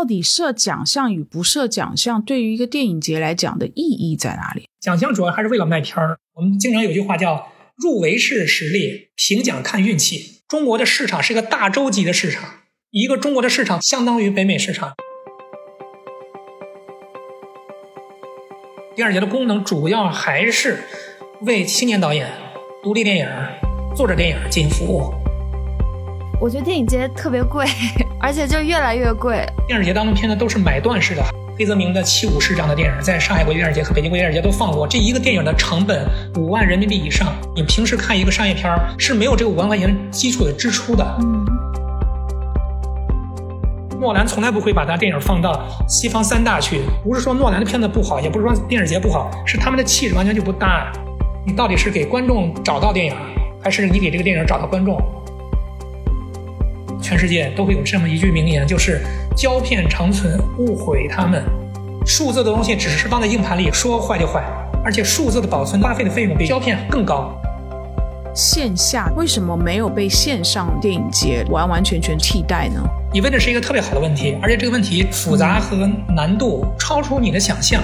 到底设奖项与不设奖项对于一个电影节来讲的意义在哪里？奖项主要还是为了卖片儿。我们经常有句话叫“入围是实力，评奖看运气”。中国的市场是个大洲级的市场，一个中国的市场相当于北美市场。电影节的功能主要还是为青年导演、独立电影、作者电影进行服务。我觉得电影节特别贵，而且就越来越贵。电影节当中片子都是买断式的，黑泽明的《七武士》这样的电影，在上海国际电影节和北京国际电影节都放过。这一个电影的成本五万人民币以上，你平时看一个商业片是没有这个五万块钱基础的支出的。嗯。诺兰从来不会把他电影放到西方三大去，不是说诺兰的片子不好，也不是说电影节不好，是他们的气质完全就不搭。你到底是给观众找到电影，还是你给这个电影找到观众？全世界都会有这么一句名言，就是“胶片长存，勿毁它们”。数字的东西只是放在硬盘里，说坏就坏，而且数字的保存花费的费用比胶片更高。线下为什么没有被线上电影节完完全全替代呢？你问的是一个特别好的问题，而且这个问题复杂和难度超出你的想象。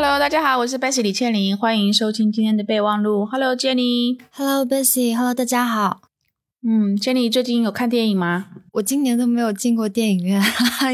Hello，大家好，我是 Bessy 李倩玲，欢迎收听今天的备忘录。Hello，Jenny。Hello，Bessy。Hello，大家好。嗯，Jenny 最近有看电影吗？我今年都没有进过电影院，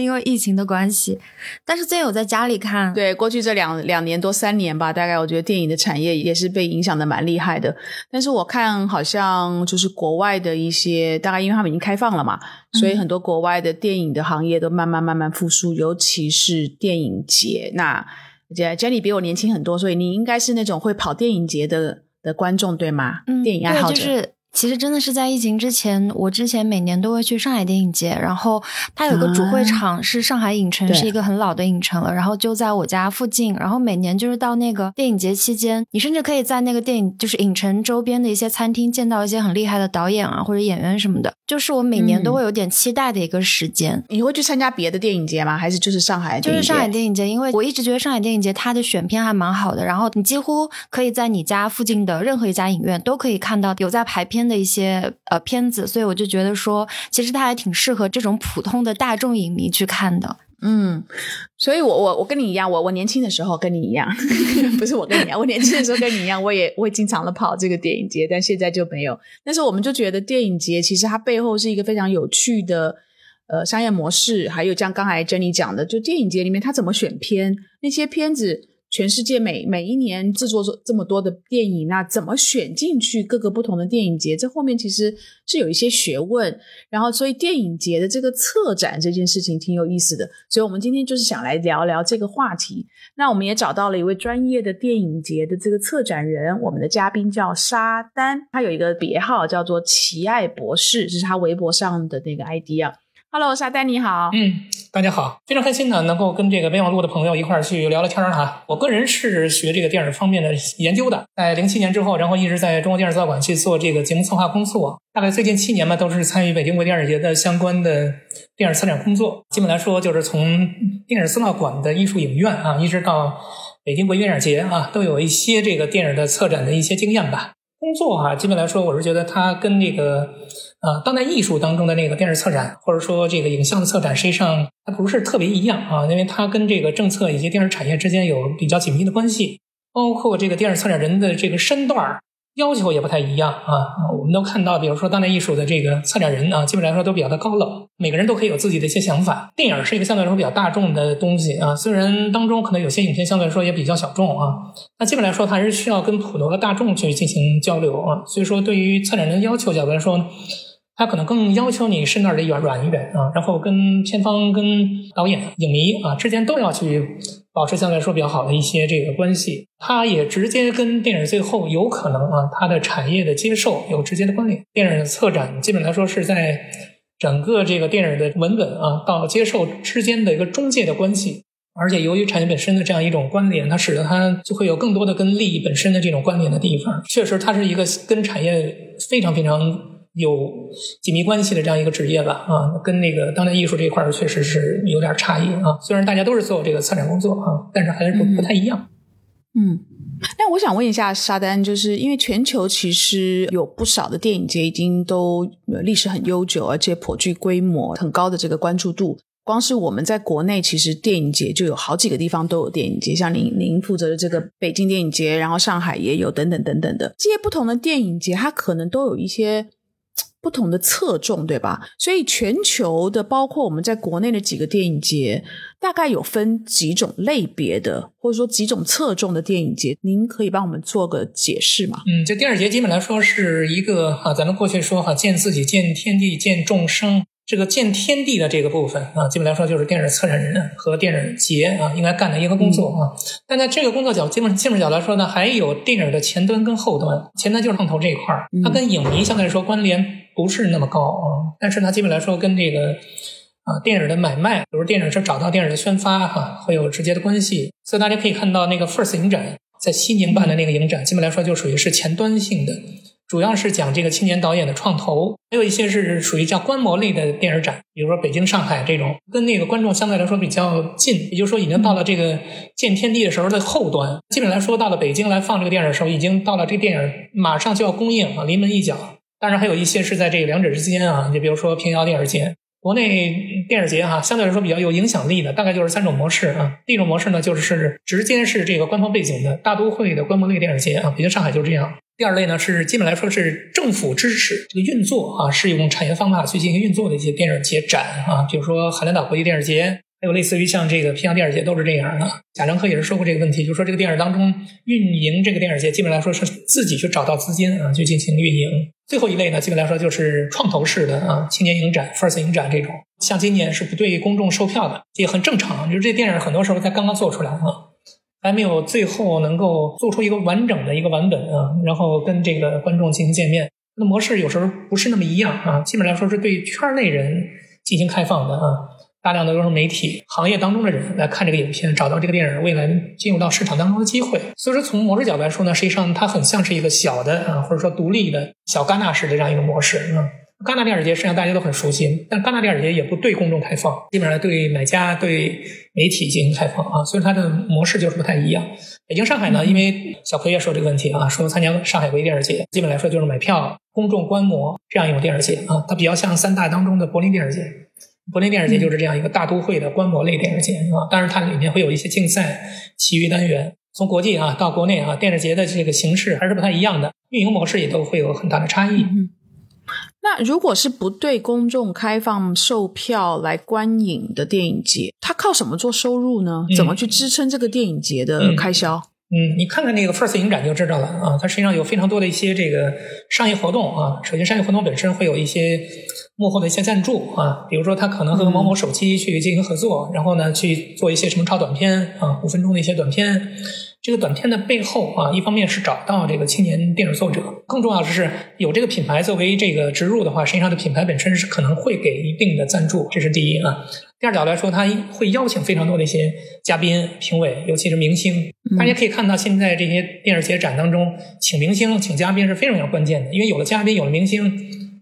因为疫情的关系。但是最近有在家里看。对，过去这两两年多三年吧，大概我觉得电影的产业也是被影响的蛮厉害的。但是我看好像就是国外的一些，大概因为他们已经开放了嘛，所以很多国外的电影的行业都慢慢慢慢复苏，尤其是电影节。那 Jenny 比我年轻很多，所以你应该是那种会跑电影节的的观众，对吗？嗯，电影爱好者。其实真的是在疫情之前，我之前每年都会去上海电影节，然后它有个主会场是上海影城，是一个很老的影城了，然后就在我家附近，然后每年就是到那个电影节期间，你甚至可以在那个电影就是影城周边的一些餐厅见到一些很厉害的导演啊或者演员什么的，就是我每年都会有点期待的一个时间。你会去参加别的电影节吗？还是就是上海？就是上海电影节，因为我一直觉得上海电影节它的选片还蛮好的，然后你几乎可以在你家附近的任何一家影院都可以看到有在排片的一些。呃，片子，所以我就觉得说，其实它还挺适合这种普通的大众影迷去看的。嗯，所以我我我跟你一样，我我年轻的时候跟你一样，不是我跟你一样，我年轻的时候跟你一样，我也会经常的跑这个电影节，但现在就没有。但是我们就觉得电影节其实它背后是一个非常有趣的呃商业模式，还有像刚才 Jenny 讲的，就电影节里面它怎么选片，那些片子。全世界每每一年制作这么多的电影，那怎么选进去各个不同的电影节？这后面其实是有一些学问。然后，所以电影节的这个策展这件事情挺有意思的。所以我们今天就是想来聊聊这个话题。那我们也找到了一位专业的电影节的这个策展人，我们的嘉宾叫沙丹，他有一个别号叫做奇爱博士，这是他微博上的那个 ID 啊。Hello，沙丹你好。嗯，大家好，非常开心呢，能够跟这个备忘录的朋友一块儿去聊聊天儿哈。我个人是学这个电影方面的研究的，在零七年之后，然后一直在中国电影资料馆去做这个节目策划工作。大概最近七年吧，都是参与北京国际电影节的相关的电影策展工作。基本来说，就是从电影资料馆的艺术影院啊，一直到北京国际电影节啊，都有一些这个电影的策展的一些经验吧。工作哈，基本来说，我是觉得它跟那个。啊，当代艺术当中的那个电视策展，或者说这个影像的策展，实际上它不是特别一样啊，因为它跟这个政策以及电视产业之间有比较紧密的关系，包括这个电视策展人的这个身段儿。要求也不太一样啊，我们都看到，比如说当代艺术的这个策展人啊，基本来说都比较的高冷，每个人都可以有自己的一些想法。电影是一个相对来说比较大众的东西啊，虽然当中可能有些影片相对来说也比较小众啊，那基本来说还是需要跟普罗的大众去进行交流啊。所以说，对于策展人的要求角度来说。他可能更要求你身段得软软一点啊，然后跟片方、跟导演、影迷啊之间都要去保持相对来说比较好的一些这个关系。它也直接跟电影最后有可能啊，它的产业的接受有直接的关联。电影的策展基本来说是在整个这个电影的文本啊到接受之间的一个中介的关系，而且由于产业本身的这样一种关联，它使得它就会有更多的跟利益本身的这种关联的地方。确实，它是一个跟产业非常非常。有紧密关系的这样一个职业吧，啊，跟那个当代艺术这一块确实是有点差异啊。虽然大家都是做这个策展工作啊，但是还是不不太一样。嗯，那我想问一下沙丹，就是因为全球其实有不少的电影节已经都历史很悠久，而且颇具规模、很高的这个关注度。光是我们在国内，其实电影节就有好几个地方都有电影节，像您您负责的这个北京电影节，然后上海也有等等等等的这些不同的电影节，它可能都有一些。不同的侧重，对吧？所以全球的，包括我们在国内的几个电影节，大概有分几种类别的，或者说几种侧重的电影节，您可以帮我们做个解释吗？嗯，就电影节基本来说是一个哈，咱们过去说哈，见自己，见天地，见众生。这个见天地的这个部分啊，基本来说就是电影策展人和电影节啊应该干的一个工作啊。但在这个工作角基本基本角来说呢，还有电影的前端跟后端。前端就是创投这一块儿，它跟影迷相对来说关联不是那么高啊。但是它基本来说跟这个啊电影的买卖，比如电影是找到电影的宣发哈，会有直接的关系。所以大家可以看到那个 First 影展在西宁办的那个影展，基本来说就属于是前端性的。主要是讲这个青年导演的创投，还有一些是属于叫观摩类的电影展，比如说北京、上海这种，跟那个观众相对来说比较近，也就是说已经到了这个见天地的时候的后端。基本来说，到了北京来放这个电影的时候，已经到了这电影马上就要公映啊，临门一脚。当然还有一些是在这个两者之间啊，你比如说平遥电影节。国内电影节哈，相对来说比较有影响力的，大概就是三种模式啊。第一种模式呢，就是直接是这个官方背景的大都会的观摩类电影节啊，北京、上海就是这样。第二类呢，是基本来说是政府支持这个运作啊，是用产业方法去进行运作的一些电影节展啊，比如说海南岛国际电影节。还有类似于像这个平阳电影节都是这样的。贾樟柯也是说过这个问题，就是说这个电影当中运营这个电影节，基本来说是自己去找到资金啊，去进行运营。最后一类呢，基本来说就是创投式的啊，青年影展、First 影展这种。像今年是不对公众售票的，也很正常。就是这电影很多时候才刚刚做出来啊，还没有最后能够做出一个完整的一个版本啊，然后跟这个观众进行见面。那模式有时候不是那么一样啊，基本来说是对圈内人进行开放的啊。大量的都是媒体行业当中的人来看这个影片，找到这个电影未来进入到市场当中的机会。所以说，从模式角度来说呢，实际上它很像是一个小的啊，或者说独立的小戛纳式的这样一个模式啊。戛纳电影节实际上大家都很熟悉，但戛纳电影节也不对公众开放，基本上对买家、对媒体进行开放啊。所以它的模式就是不太一样。北京、上海呢，因为小柯也说这个问题啊，说参加上海国际电影节，基本来说就是买票、公众观摩这样一种电影节啊，它比较像三大当中的柏林电影节。柏林电影节就是这样一个大都会的观摩类电影节啊，当然它里面会有一些竞赛、其余单元。从国际啊到国内啊，电影节的这个形式还是不太一样的，运营模式也都会有很大的差异。嗯那如果是不对公众开放售票来观影的电影节，它靠什么做收入呢？怎么去支撑这个电影节的开销？嗯，你看看那个 First 影展就知道了啊，它实际上有非常多的一些这个商业活动啊。首先，商业活动本身会有一些。幕后的一些赞助啊，比如说他可能和某某手机去进行合作，然后呢去做一些什么超短片啊，五分钟的一些短片。这个短片的背后啊，一方面是找到这个青年电影作者，更重要的是有这个品牌作为这个植入的话，实际上的品牌本身是可能会给一定的赞助，这是第一啊。第二角来说，他会邀请非常多的一些嘉宾、评委，尤其是明星。大家可以看到，现在这些电视节展当中，请明星、请嘉宾是非常非常关键的，因为有了嘉宾，有了明星。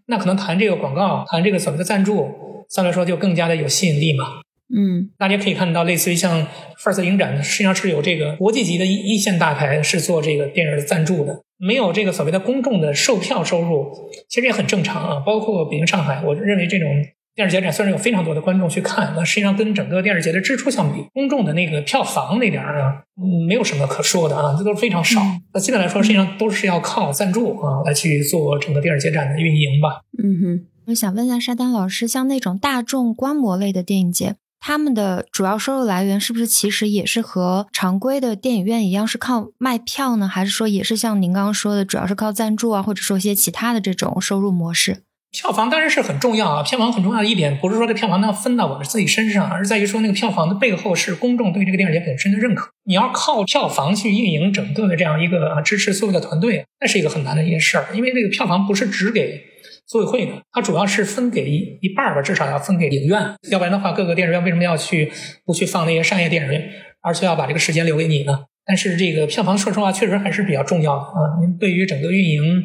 那可能谈这个广告，谈这个所谓的赞助，相对来说就更加的有吸引力嘛。嗯，大家可以看到，类似于像 First 影展，实际上是有这个国际级的一一线大牌是做这个电影的赞助的，没有这个所谓的公众的售票收入，其实也很正常啊。包括北京、上海，我认为这种。电视节展虽然有非常多的观众去看，那 实际上跟整个电视节的支出相比，公众的那个票房那点儿啊，没有什么可说的啊，这都是非常少。那基本来说，实际上都是要靠赞助啊来去做整个电视节展的运营吧。嗯哼，我想问一下沙丹老师，像那种大众观摩类的电影节，他们的主要收入来源是不是其实也是和常规的电影院一样，是靠卖票呢？还是说也是像您刚刚说的，主要是靠赞助啊，或者说一些其他的这种收入模式？票房当然是很重要啊！票房很重要的一点，不是说这票房能分到我们自己身上，而在于说那个票房的背后是公众对这个电影节本身的认可。你要靠票房去运营整个的这样一个支持所有的团队，那是一个很难的一件事儿。因为那个票房不是只给组委会的，它主要是分给一一半吧，至少要分给影院。要不然的话，各个电影院为什么要去不去放那些商业电影院，而且要把这个时间留给你呢？但是这个票房，说实话，确实还是比较重要的啊。您对于整个运营。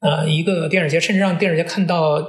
呃，一个电影节，甚至让电影节看到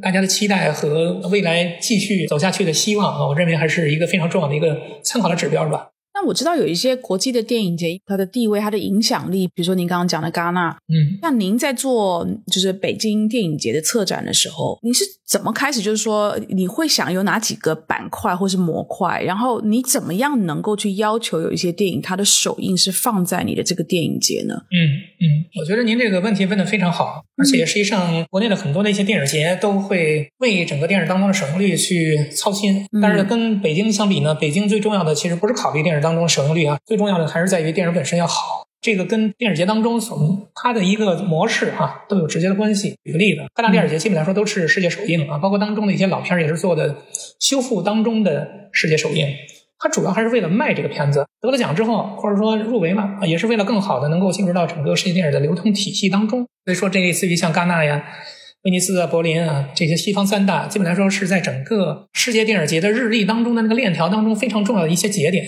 大家的期待和未来继续走下去的希望啊，我认为还是一个非常重要的一个参考的指标是吧。那我知道有一些国际的电影节，它的地位、它的影响力，比如说您刚刚讲的戛纳，嗯，那您在做就是北京电影节的策展的时候，你是怎么开始？就是说你会想有哪几个板块或是模块，然后你怎么样能够去要求有一些电影它的首映是放在你的这个电影节呢？嗯嗯，我觉得您这个问题问的非常好，而且实际上国内的很多的一些电影节都会为整个电影当中的首映率去操心，但是跟北京相比呢，北京最重要的其实不是考虑电影当中的首映率啊，最重要的还是在于电影本身要好。这个跟电影节当中所它的一个模式啊都有直接的关系。举个例子，各大电影节基本来说都是世界首映啊，包括当中的一些老片也是做的修复当中的世界首映。它主要还是为了卖这个片子，得了奖之后或者说入围了啊，也是为了更好的能够进入到整个世界电影的流通体系当中。所以说，这类似于像戛纳呀、威尼斯啊、柏林啊这些西方三大，基本来说是在整个世界电影节的日历当中的那个链条当中非常重要的一些节点。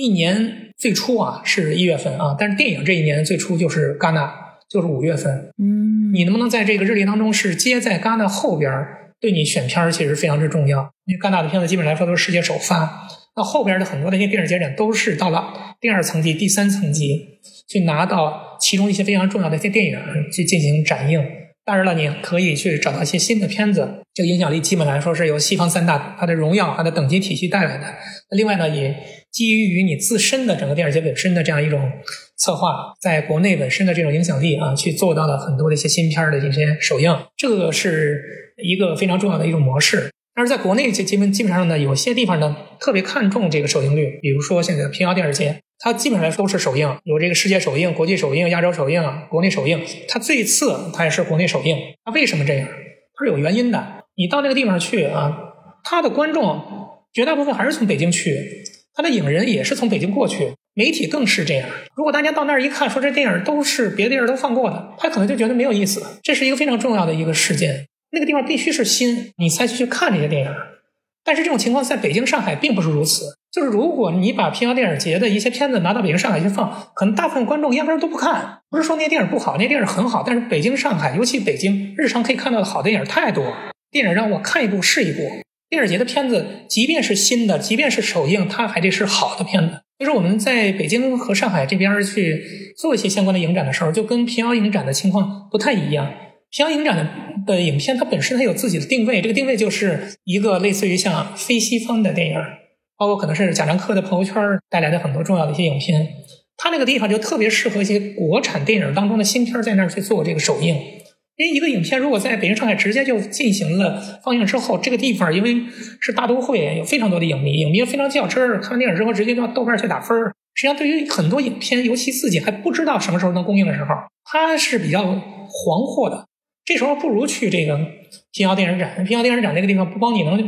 一年最初啊是一月份啊，但是电影这一年最初就是戛纳，就是五月份。嗯，你能不能在这个日历当中是接在戛纳后边儿，对你选片儿其实非常之重要。因为戛纳的片子基本来说都是世界首发，那后边的很多的一些电影节展都是到了第二层级、第三层级去拿到其中一些非常重要的一些电影去进行展映。当然了，你可以去找到一些新的片子，这个影响力基本来说是由西方三大它的荣耀、它的等级体系带来的。那另外呢，也基于于你自身的整个电影节本身的这样一种策划，在国内本身的这种影响力啊，去做到了很多的一些新片的这些首映，这个是一个非常重要的一种模式。但是在国内，基基本基本上呢，有些地方呢特别看重这个首映率，比如说现在的平遥电视节，它基本上来说都是首映，有这个世界首映、国际首映、亚洲首映、国内首映，它最次它也是国内首映。它为什么这样？它是有原因的。你到那个地方去啊，它的观众绝大部分还是从北京去，他的影人也是从北京过去，媒体更是这样。如果大家到那儿一看，说这电影都是别的地儿都放过的，他可能就觉得没有意思。这是一个非常重要的一个事件。那个地方必须是新，你才去看这些电影。但是这种情况在北京、上海并不是如此。就是如果你把平遥电影节的一些片子拿到北京、上海去放，可能大部分观众压根儿都不看。不是说那些电影不好，那些电影很好，但是北京、上海，尤其北京，日常可以看到的好电影太多。电影让我看一部是一部。电影节的片子，即便是新的，即便是首映，它还得是好的片子。就是我们在北京和上海这边去做一些相关的影展的时候，就跟平遥影展的情况不太一样。平遥影展的的影片，它本身它有自己的定位，这个定位就是一个类似于像非西方的电影，包括可能是贾樟柯的朋友圈带来的很多重要的一些影片。它那个地方就特别适合一些国产电影当中的新片在那儿去做这个首映。因为一个影片如果在北京、上海直接就进行了放映之后，这个地方因为是大都会，有非常多的影迷，影迷非常较真儿，看完电影之后直接到豆瓣去打分儿。实际上，对于很多影片，尤其自己还不知道什么时候能公映的时候，它是比较惶惑的。这时候不如去这个平遥电影展。平遥电影展这个地方不光你能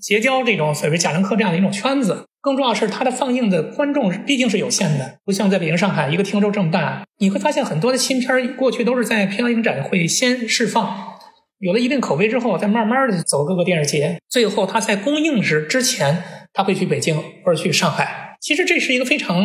结交这种所谓贾樟柯这样的一种圈子，更重要是它的放映的观众毕竟是有限的，不像在北京、上海一个厅都这么大。你会发现很多的新片过去都是在平遥影展会先释放，有了一定口碑之后，再慢慢的走各个电视节，最后它在公映时之前，他会去北京或者去上海。其实这是一个非常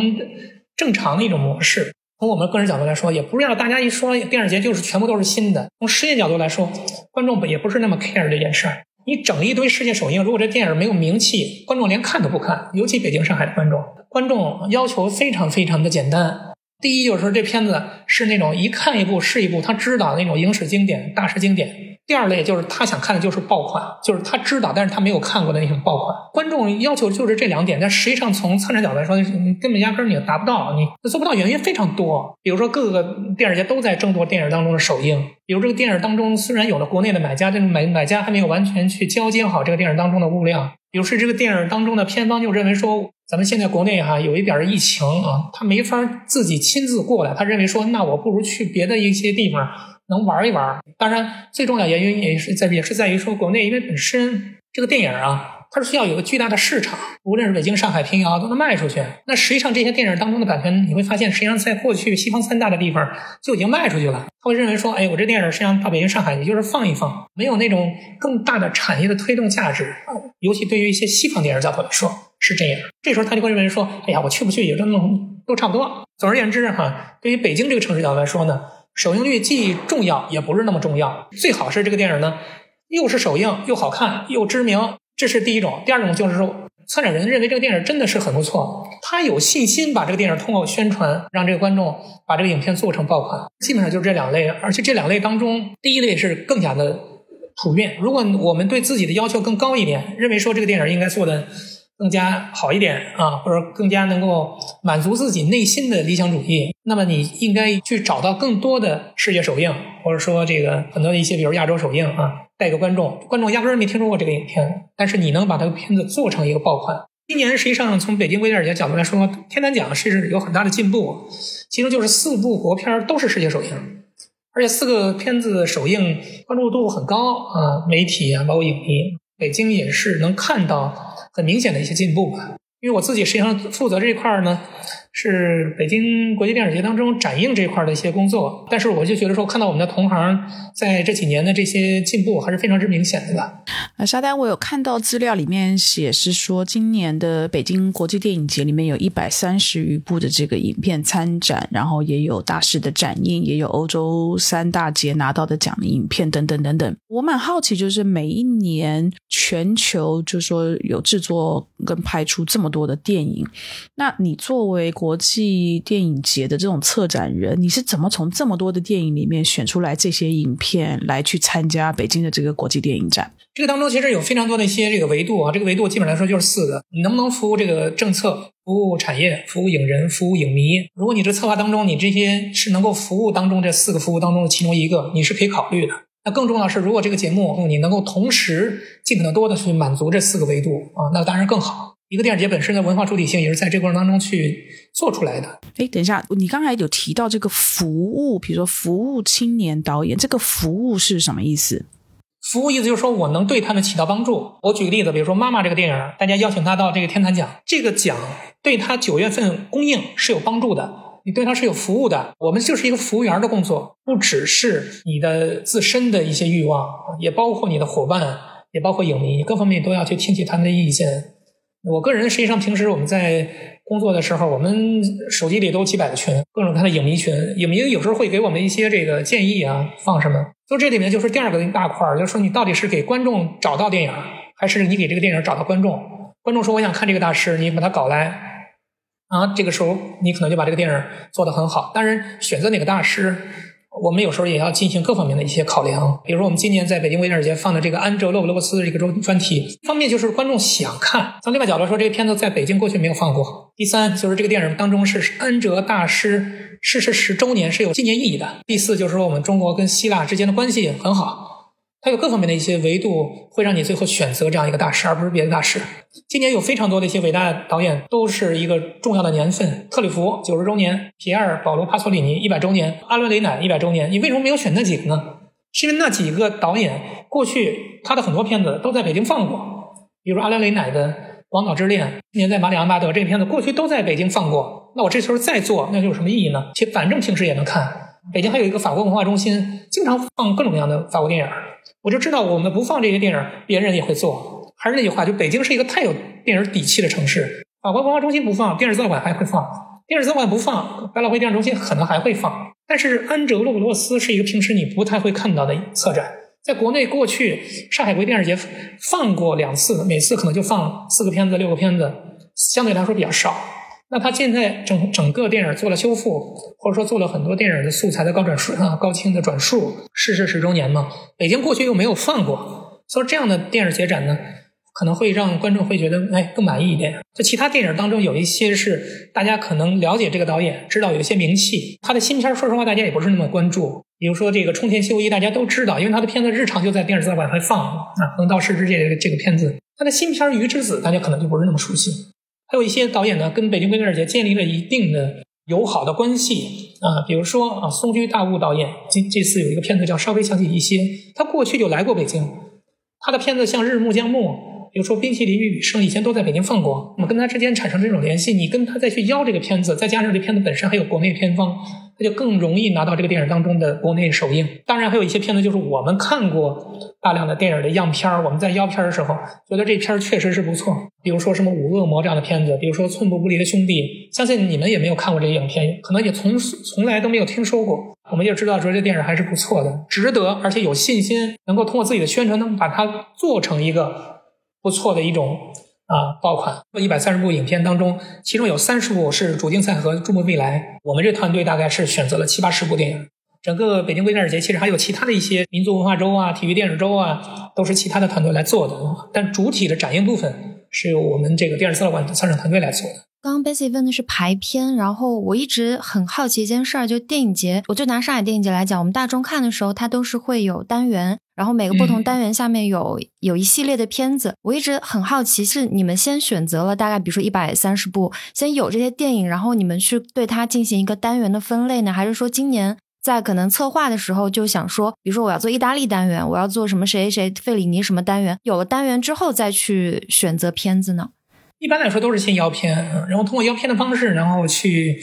正常的一种模式。从我们个人角度来说，也不是要大家一说电影节就是全部都是新的。从世界角度来说，观众也不是那么 care 这件事儿。你整一堆世界首映，如果这电影没有名气，观众连看都不看。尤其北京、上海的观众，观众要求非常非常的简单。第一就是说，这片子是那种一看一部是一部，他知道那种影史经典、大师经典。第二类就是他想看的就是爆款，就是他知道，但是他没有看过的那种爆款。观众要求就是这两点，但实际上从策展角度来说，你根本压根儿你达不到，你做不到原因非常多。比如说各个电影节都在争夺电影当中的首映，比如这个电影当中虽然有了国内的买家，但是买买家还没有完全去交接好这个电影当中的物量。比如是这个电影当中的片方就认为说，咱们现在国内哈有一点疫情啊，他没法自己亲自过来，他认为说，那我不如去别的一些地方。能玩一玩，当然最重要原因也是在也是在于说国内，因为本身这个电影啊，它是需要有个巨大的市场，无论是北京、上海、平遥都能卖出去。那实际上这些电影当中的版权，你会发现，实际上在过去西方三大的地方就已经卖出去了。他会认为说，哎，我这电影实际上到北京、上海，也就是放一放，没有那种更大的产业的推动价值。尤其对于一些西方电影角度来说是这样。这时候他就会认为说，哎呀，我去不去也都能都差不多。总而言之哈，对于北京这个城市角度来说呢。首映率既重要也不是那么重要，最好是这个电影呢，又是首映又好看又知名，这是第一种。第二种就是说，策展人认为这个电影真的是很不错，他有信心把这个电影通过宣传，让这个观众把这个影片做成爆款。基本上就是这两类，而且这两类当中，第一类是更加的普遍。如果我们对自己的要求更高一点，认为说这个电影应该做的更加好一点啊，或者更加能够满足自己内心的理想主义，那么你应该去找到更多的世界首映，或者说这个很多的一些，比如亚洲首映啊。带个观众，观众压根儿没听说过这个影片，但是你能把这个片子做成一个爆款。今年实际上从北京微电影节角度来说，天坛奖是有很大的进步，其中就是四部国片都是世界首映，而且四个片子首映关注度很高啊，媒体啊，包括影迷，北京也是能看到很明显的一些进步吧。因为我自己实际上负责这一块呢。是北京国际电影节当中展映这一块的一些工作，但是我就觉得说，看到我们的同行在这几年的这些进步，还是非常之明显的吧。啊，沙丹，我有看到资料里面写是说，今年的北京国际电影节里面有一百三十余部的这个影片参展，然后也有大师的展映，也有欧洲三大节拿到的奖的影片等等等等。我蛮好奇，就是每一年全球就说有制作跟拍出这么多的电影，那你作为国国际电影节的这种策展人，你是怎么从这么多的电影里面选出来这些影片来去参加北京的这个国际电影展？这个当中其实有非常多的一些这个维度啊，这个维度基本来说就是四个：你能不能服务这个政策、服务产业、服务影人、服务影迷？如果你这策划当中你这些是能够服务当中这四个服务当中的其中一个，你是可以考虑的。那更重要是，如果这个节目你能够同时尽可能多的去满足这四个维度啊，那当然更好。一个电影节本身的文化主体性也是在这过程当中去做出来的。哎，等一下，你刚才有提到这个服务，比如说服务青年导演，这个服务是什么意思？服务意思就是说我能对他们起到帮助。我举个例子，比如说《妈妈》这个电影，大家邀请他到这个天坛奖，这个奖对他九月份公映是有帮助的，你对他是有服务的。我们就是一个服务员的工作，不只是你的自身的一些欲望，也包括你的伙伴，也包括影迷，各方面都要去听取他们的意见。我个人实际上平时我们在工作的时候，我们手机里都几百个群，各种各样的影迷群，影迷有时候会给我们一些这个建议啊，放什么？就这里面就是第二个一大块儿，就是说你到底是给观众找到电影，还是你给这个电影找到观众？观众说我想看这个大师，你把他搞来啊，这个时候你可能就把这个电影做得很好。当然，选择哪个大师。我们有时候也要进行各方面的一些考量，比如说我们今年在北京微电影节放的这个安哲洛布罗斯的这个专专题，一方面就是观众想看，从另外角度说，这个片子在北京过去没有放过。第三就是这个电影当中是安哲大师逝世十周年，是有纪念意义的。第四就是说我们中国跟希腊之间的关系很好。它有各方面的一些维度，会让你最后选择这样一个大师，而不是别的大师。今年有非常多的一些伟大的导演，都是一个重要的年份。特里弗九十周年，皮埃尔·保罗·帕索里尼一百周年，阿伦·雷乃一百周年。你为什么没有选那几个呢？是因为那几个导演过去他的很多片子都在北京放过，比如阿伦·雷乃的《广岛之恋》，今年在马里昂巴德这个片子过去都在北京放过。那我这时候再做，那就有什么意义呢？其实反正平时也能看。北京还有一个法国文化中心，经常放各种各样的法国电影。我就知道，我们不放这些电影，别人也会做。还是那句话，就北京是一个太有电影底气的城市。法国文化中心不放，电视资料馆还会放；电视资料馆不放，百老汇电影中心可能还会放。但是安哲洛普洛斯是一个平时你不太会看到的策展。在国内，过去上海国际电影节放过两次，每次可能就放四个片子、六个片子，相对来说比较少。那他现在整整个电影做了修复，或者说做了很多电影的素材的高转数啊、高清的转数，逝世十周年嘛。北京过去又没有放过，所以这样的电影节展呢，可能会让观众会觉得哎更满意一点。就其他电影当中有一些是大家可能了解这个导演，知道有一些名气，他的新片说实话大家也不是那么关注。比如说这个冲田修一，大家都知道，因为他的片子日常就在电视资料馆会放啊，《横道世之介》这个这个片子。他的新片《鱼之子》，大家可能就不是那么熟悉。还有一些导演呢，跟北京电影节建立了一定的友好的关系啊，比如说啊，松居大悟导演，这这次有一个片子叫《稍微想起一些》，他过去就来过北京，他的片子像《日暮江暮》，比如说《冰淇淋与雨声》，以前都在北京放过。那么跟他之间产生这种联系，你跟他再去邀这个片子，再加上这片子本身还有国内片方。他就更容易拿到这个电影当中的国内首映。当然，还有一些片子，就是我们看过大量的电影的样片我们在邀片的时候，觉得这片确实是不错。比如说什么《五恶魔》这样的片子，比如说《寸步不离的兄弟》，相信你们也没有看过这些影片，可能也从从来都没有听说过。我们就知道说这电影还是不错的，值得，而且有信心能够通过自己的宣传，能把它做成一个不错的一种啊爆款。一百三十部影片当中，其中有三十部是主竞赛和注目未来。我们这团队大概是选择了七八十部电影。整个北京国际电影节其实还有其他的一些民族文化周啊、体育电影周啊，都是其他的团队来做的。但主体的展映部分是由我们这个电视资料馆的参展团队来做的。刚刚 Bessy 问的是排片，然后我一直很好奇一件事儿，就电影节，我就拿上海电影节来讲，我们大众看的时候，它都是会有单元，然后每个不同单元下面有有一系列的片子。我一直很好奇，是你们先选择了大概比如说一百三十部，先有这些电影，然后你们去对它进行一个单元的分类呢，还是说今年？在可能策划的时候就想说，比如说我要做意大利单元，我要做什么谁谁费里尼什么单元，有了单元之后再去选择片子呢？一般来说都是先邀片，然后通过邀片的方式，然后去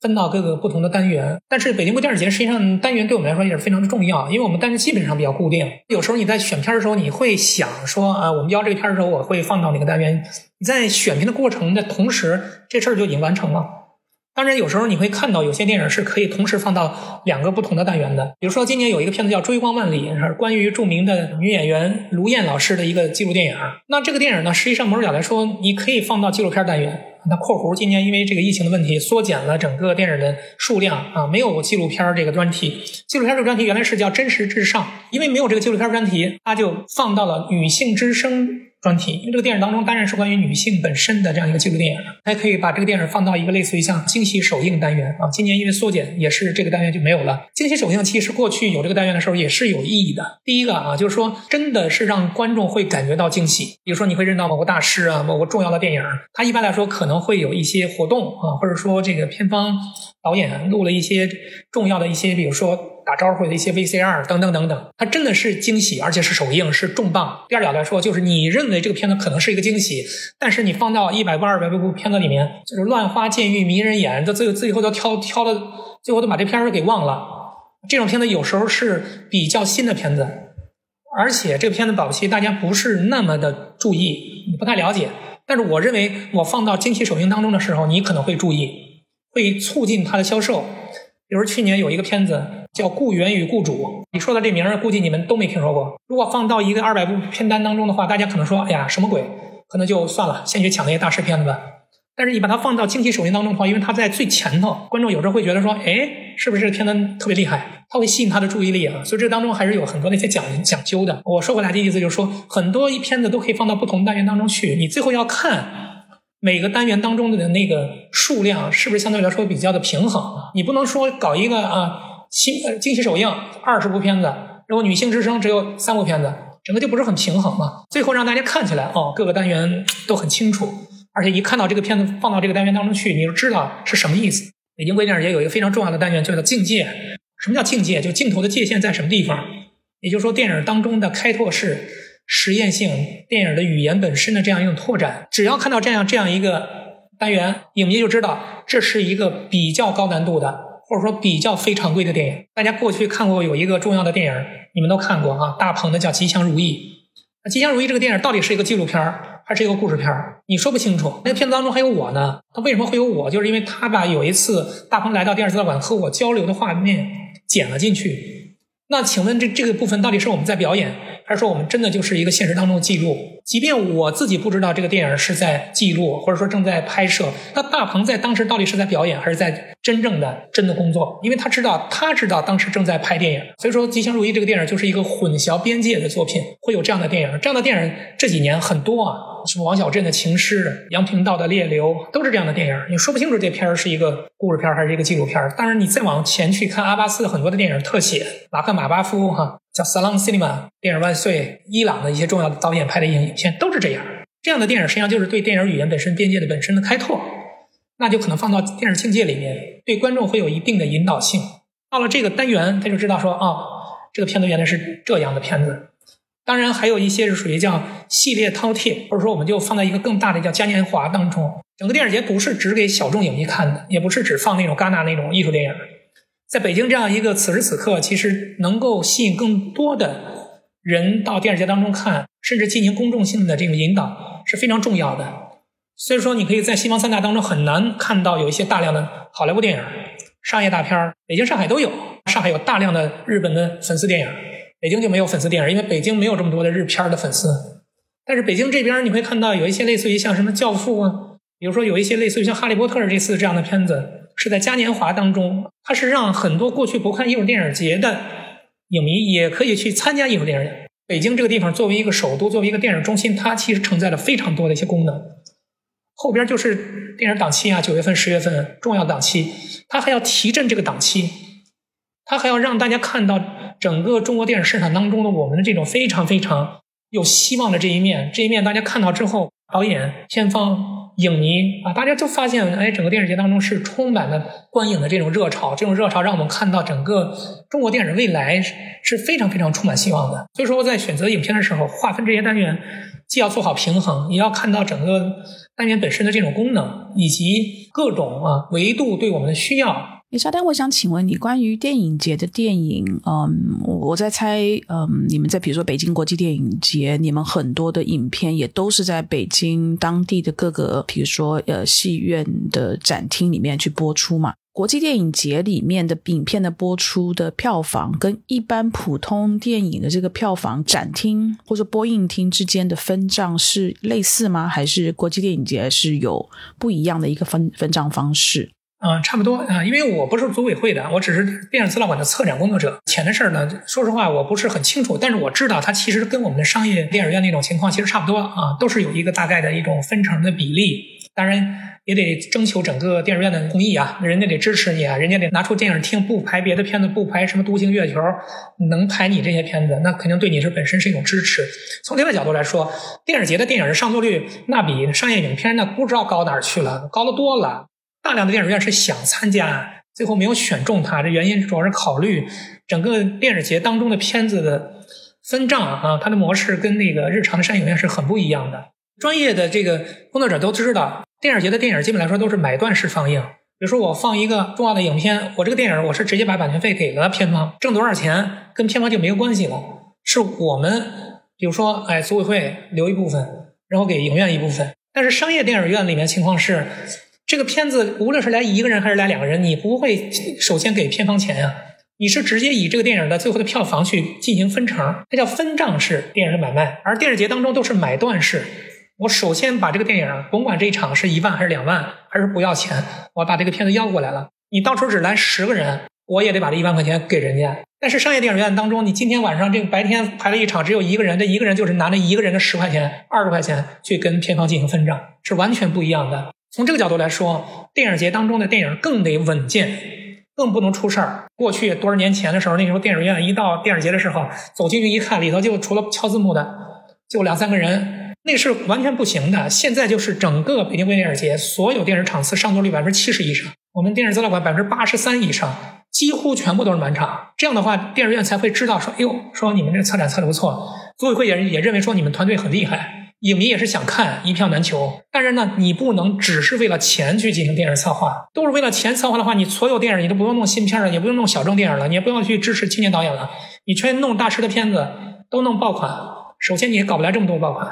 分到各个不同的单元。但是北京国电影节实际上单元对我们来说也是非常的重要，因为我们单元基本上比较固定。有时候你在选片的时候，你会想说啊，我们邀这个片的时候，我会放到哪个单元？你在选片的过程的同时，这事儿就已经完成了。当然，有时候你会看到有些电影是可以同时放到两个不同的单元的。比如说，今年有一个片子叫《追光万里》，是关于著名的女演员卢燕老师的一个纪录电影。那这个电影呢，实际上某种角度来说，你可以放到纪录片单元。那（括弧）今年因为这个疫情的问题，缩减了整个电影的数量啊，没有纪录片这个专题。纪录片这个专题原来是叫“真实至上”，因为没有这个纪录片专题，它就放到了女性之声。专题，因为这个电影当中当然是关于女性本身的这样一个纪录电影，还可以把这个电影放到一个类似于像惊喜首映单元啊。今年因为缩减，也是这个单元就没有了。惊喜首映其实过去有这个单元的时候也是有意义的。第一个啊，就是说真的是让观众会感觉到惊喜，比如说你会认到某个大师啊，某个重要的电影，它一般来说可能会有一些活动啊，或者说这个片方导演录了一些重要的一些，比如说。打招呼的一些 VCR 等等等等，它真的是惊喜，而且是首映，是重磅。第二点来说，就是你认为这个片子可能是一个惊喜，但是你放到一百部、二百部片子里面，就是乱花渐欲迷人眼，到最后最后都挑挑了，最后都把这片儿给忘了。这种片子有时候是比较新的片子，而且这个片子早期大家不是那么的注意，你不太了解。但是我认为，我放到惊喜首映当中的时候，你可能会注意，会促进它的销售。比如去年有一个片子叫《雇员与雇主》，你说的这名儿，估计你们都没听说过。如果放到一个二百部片单当中的话，大家可能说：“哎呀，什么鬼？”可能就算了，先去抢那些大师片子。但是你把它放到惊奇首映当中的话，因为它在最前头，观众有时候会觉得说：“哎，是不是这个片子特别厉害？”它会吸引他的注意力啊。所以这当中还是有很多那些讲讲究的。我说回来的意思就是说，很多一片子都可以放到不同单元当中去，你最后要看。每个单元当中的那个数量是不是相对来说比较的平衡？你不能说搞一个啊新惊喜首映二十部片子，然后女性之声只有三部片子，整个就不是很平衡嘛。最后让大家看起来哦，各个单元都很清楚，而且一看到这个片子放到这个单元当中去，你就知道是什么意思。北京国际电影节有一个非常重要的单元叫做境界。什么叫境界？就镜头的界限在什么地方？也就是说，电影当中的开拓式。实验性电影的语言本身的这样一种拓展，只要看到这样这样一个单元，影迷就知道这是一个比较高难度的，或者说比较非常规的电影。大家过去看过有一个重要的电影，你们都看过啊，大鹏的叫《吉祥如意》。那《吉祥如意》这个电影到底是一个纪录片还是一个故事片你说不清楚。那个片子当中还有我呢，他为什么会有我？就是因为他把有一次大鹏来到电视资料馆和我交流的画面剪了进去。那请问这这个部分到底是我们在表演？还是说我们真的就是一个现实当中的记录？即便我自己不知道这个电影是在记录，或者说正在拍摄，那大鹏在当时到底是在表演，还是在真正的真的工作？因为他知道，他知道当时正在拍电影。所以说，《吉祥如意》这个电影就是一个混淆边界的作品。会有这样的电影，这样的电影这几年很多啊。什么王小镇的情诗、杨平道的烈流，都是这样的电影。你说不清楚这片儿是一个故事片还是一个纪录片。当然，你再往前去看阿巴斯很多的电影特写，马克马巴夫哈叫 Salon Cinema 电影万岁，伊朗的一些重要的导演拍的影片都是这样。这样的电影实际上就是对电影语言本身边界的本身的开拓，那就可能放到电影境界里面，对观众会有一定的引导性。到了这个单元，他就知道说啊，这个片子原来是这样的片子。当然，还有一些是属于叫系列饕餮，或者说我们就放在一个更大的叫嘉年华当中。整个电影节不是只给小众影迷看的，也不是只放那种戛纳那种艺术电影。在北京这样一个此时此刻，其实能够吸引更多的人到电影节当中看，甚至进行公众性的这种引导是非常重要的。所以说，你可以在西方三大当中很难看到有一些大量的好莱坞电影、商业大片北京、上海都有。上海有大量的日本的粉丝电影。北京就没有粉丝电影，因为北京没有这么多的日片的粉丝。但是北京这边你会看到有一些类似于像什么《教父》啊，比如说有一些类似于像《哈利波特》这次这样的片子，是在嘉年华当中，它是让很多过去不看艺术电影节的影迷也可以去参加艺术电影。北京这个地方作为一个首都，作为一个电影中心，它其实承载了非常多的一些功能。后边就是电影档期啊，九月份、十月份重要档期，它还要提振这个档期，它还要让大家看到整个中国电影市场当中的我们的这种非常非常。有希望的这一面，这一面大家看到之后，导演、片方、影迷啊，大家就发现，哎，整个电视节当中是充满了观影的这种热潮，这种热潮让我们看到整个中国电影未来是非常非常充满希望的。所以说，在选择影片的时候，划分这些单元，既要做好平衡，也要看到整个单元本身的这种功能，以及各种啊维度对我们的需要。李沙丹，我想请问你关于电影节的电影，嗯，我在猜，嗯，你们在比如说北京国际电影节，你们很多的影片也都是在北京当地的各个，比如说呃戏院的展厅里面去播出嘛？国际电影节里面的影片的播出的票房，跟一般普通电影的这个票房展厅或者播映厅之间的分账是类似吗？还是国际电影节是有不一样的一个分分账方式？嗯，差不多啊，因为我不是组委会的，我只是电影资料馆的策展工作者。钱的事儿呢，说实话我不是很清楚，但是我知道它其实跟我们的商业电影院那种情况其实差不多啊，都是有一个大概的一种分成的比例。当然也得征求整个电影院的同意啊，人家得支持你啊，人家得拿出电影厅不排别的片子，不排什么《独行月球》，能排你这些片子，那肯定对你是本身是一种支持。从另外角度来说，电影节的电影的上座率那比商业影片那不知道高哪儿去了，高的多了。大量的电影院是想参加，最后没有选中它。这原因主要是考虑整个电影节当中的片子的分账啊，它的模式跟那个日常的商业影院是很不一样的。专业的这个工作者都知道，电影节的电影基本来说都是买断式放映。比如说我放一个重要的影片，我这个电影我是直接把版权费给了片方，挣多少钱跟片方就没有关系了，是我们比如说哎组委会留一部分，然后给影院一部分。但是商业电影院里面情况是。这个片子无论是来一个人还是来两个人，你不会首先给片方钱呀，你是直接以这个电影的最后的票房去进行分成，它叫分账式电影的买卖。而电视节当中都是买断式，我首先把这个电影，甭管这一场是一万还是两万，还是不要钱，我把这个片子要过来了。你到时候只来十个人，我也得把这一万块钱给人家。但是商业电影院当中，你今天晚上这个白天排了一场，只有一个人，这一个人就是拿着一个人的十块钱、二十块钱去跟片方进行分账，是完全不一样的。从这个角度来说，电影节当中的电影更得稳健，更不能出事儿。过去多少年前的时候，那时候电影院一到电影节的时候，走进去一看，里头就除了敲字幕的，就两三个人，那是完全不行的。现在就是整个北京国际电影节所有电影场次上座率百分之七十以上，我们电影资料馆百分之八十三以上，几乎全部都是满场。这样的话，电影院才会知道说，哎呦，说你们这策展策的不错，组委会也也认为说你们团队很厉害。影迷也是想看一票难求，但是呢，你不能只是为了钱去进行电影策划。都是为了钱策划的话，你所有电影你都不用弄新片了，也不用弄小众电影了，你也不用去支持青年导演了，你全弄大师的片子，都弄爆款。首先，你也搞不来这么多爆款，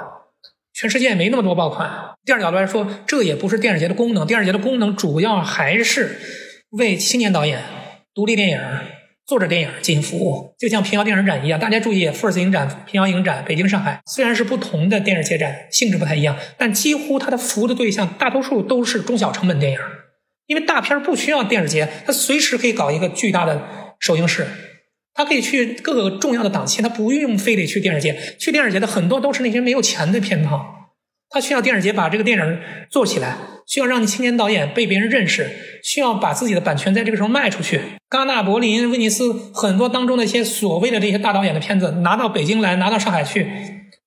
全世界也没那么多爆款。第二角度来说，这也不是电影节的功能，电影节的功能主要还是为青年导演、独立电影。作者电影进行服务，就像平遥电影展一样。大家注意，富尔斯影展、平遥影展、北京、上海虽然是不同的电影节展，性质不太一样，但几乎它的服务的对象大多数都是中小成本电影。因为大片不需要电影节，它随时可以搞一个巨大的首映式，它可以去各个重要的档期，它不用非得去电影节。去电影节的很多都是那些没有钱的片方。他需要电影节把这个电影做起来，需要让你青年导演被别人认识，需要把自己的版权在这个时候卖出去。戛纳、柏林、威尼斯很多当中的一些所谓的这些大导演的片子拿到北京来，拿到上海去，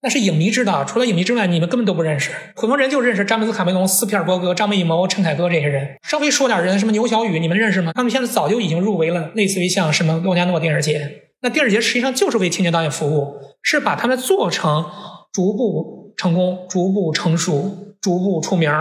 那是影迷知道，除了影迷之外，你们根本都不认识。普通人就认识詹姆斯·卡梅隆、斯皮尔伯格、张艺谋、陈凯歌这些人。稍微说点人，什么牛小雨，你们认识吗？他们现在早就已经入围了，类似于像什么洛迦诺电影节。那电影节实际上就是为青年导演服务，是把他们做成逐步。成功逐步成熟，逐步出名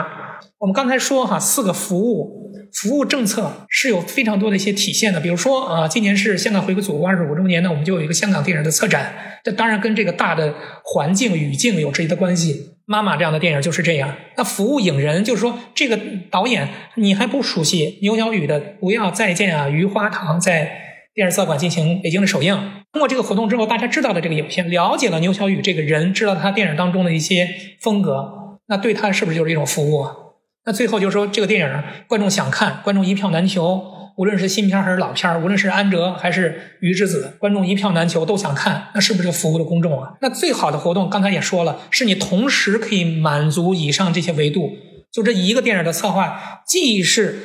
我们刚才说哈，四个服务服务政策是有非常多的一些体现的。比如说啊，今年是香港回归祖国二十五周年呢，我们就有一个香港电影的策展。这当然跟这个大的环境语境有直接的关系。妈妈这样的电影就是这样。那服务影人就是说，这个导演你还不熟悉牛小雨的《不要再见啊，余花堂》在电视资料馆进行北京的首映。通过这个活动之后，大家知道了这个影片，了解了牛小雨这个人，知道他电影当中的一些风格，那对他是不是就是一种服务啊？那最后就是说，这个电影观众想看，观众一票难求。无论是新片还是老片无论是安哲还是鱼之子，观众一票难求，都想看，那是不是就服务了公众啊？那最好的活动，刚才也说了，是你同时可以满足以上这些维度，就这一个电影的策划，既是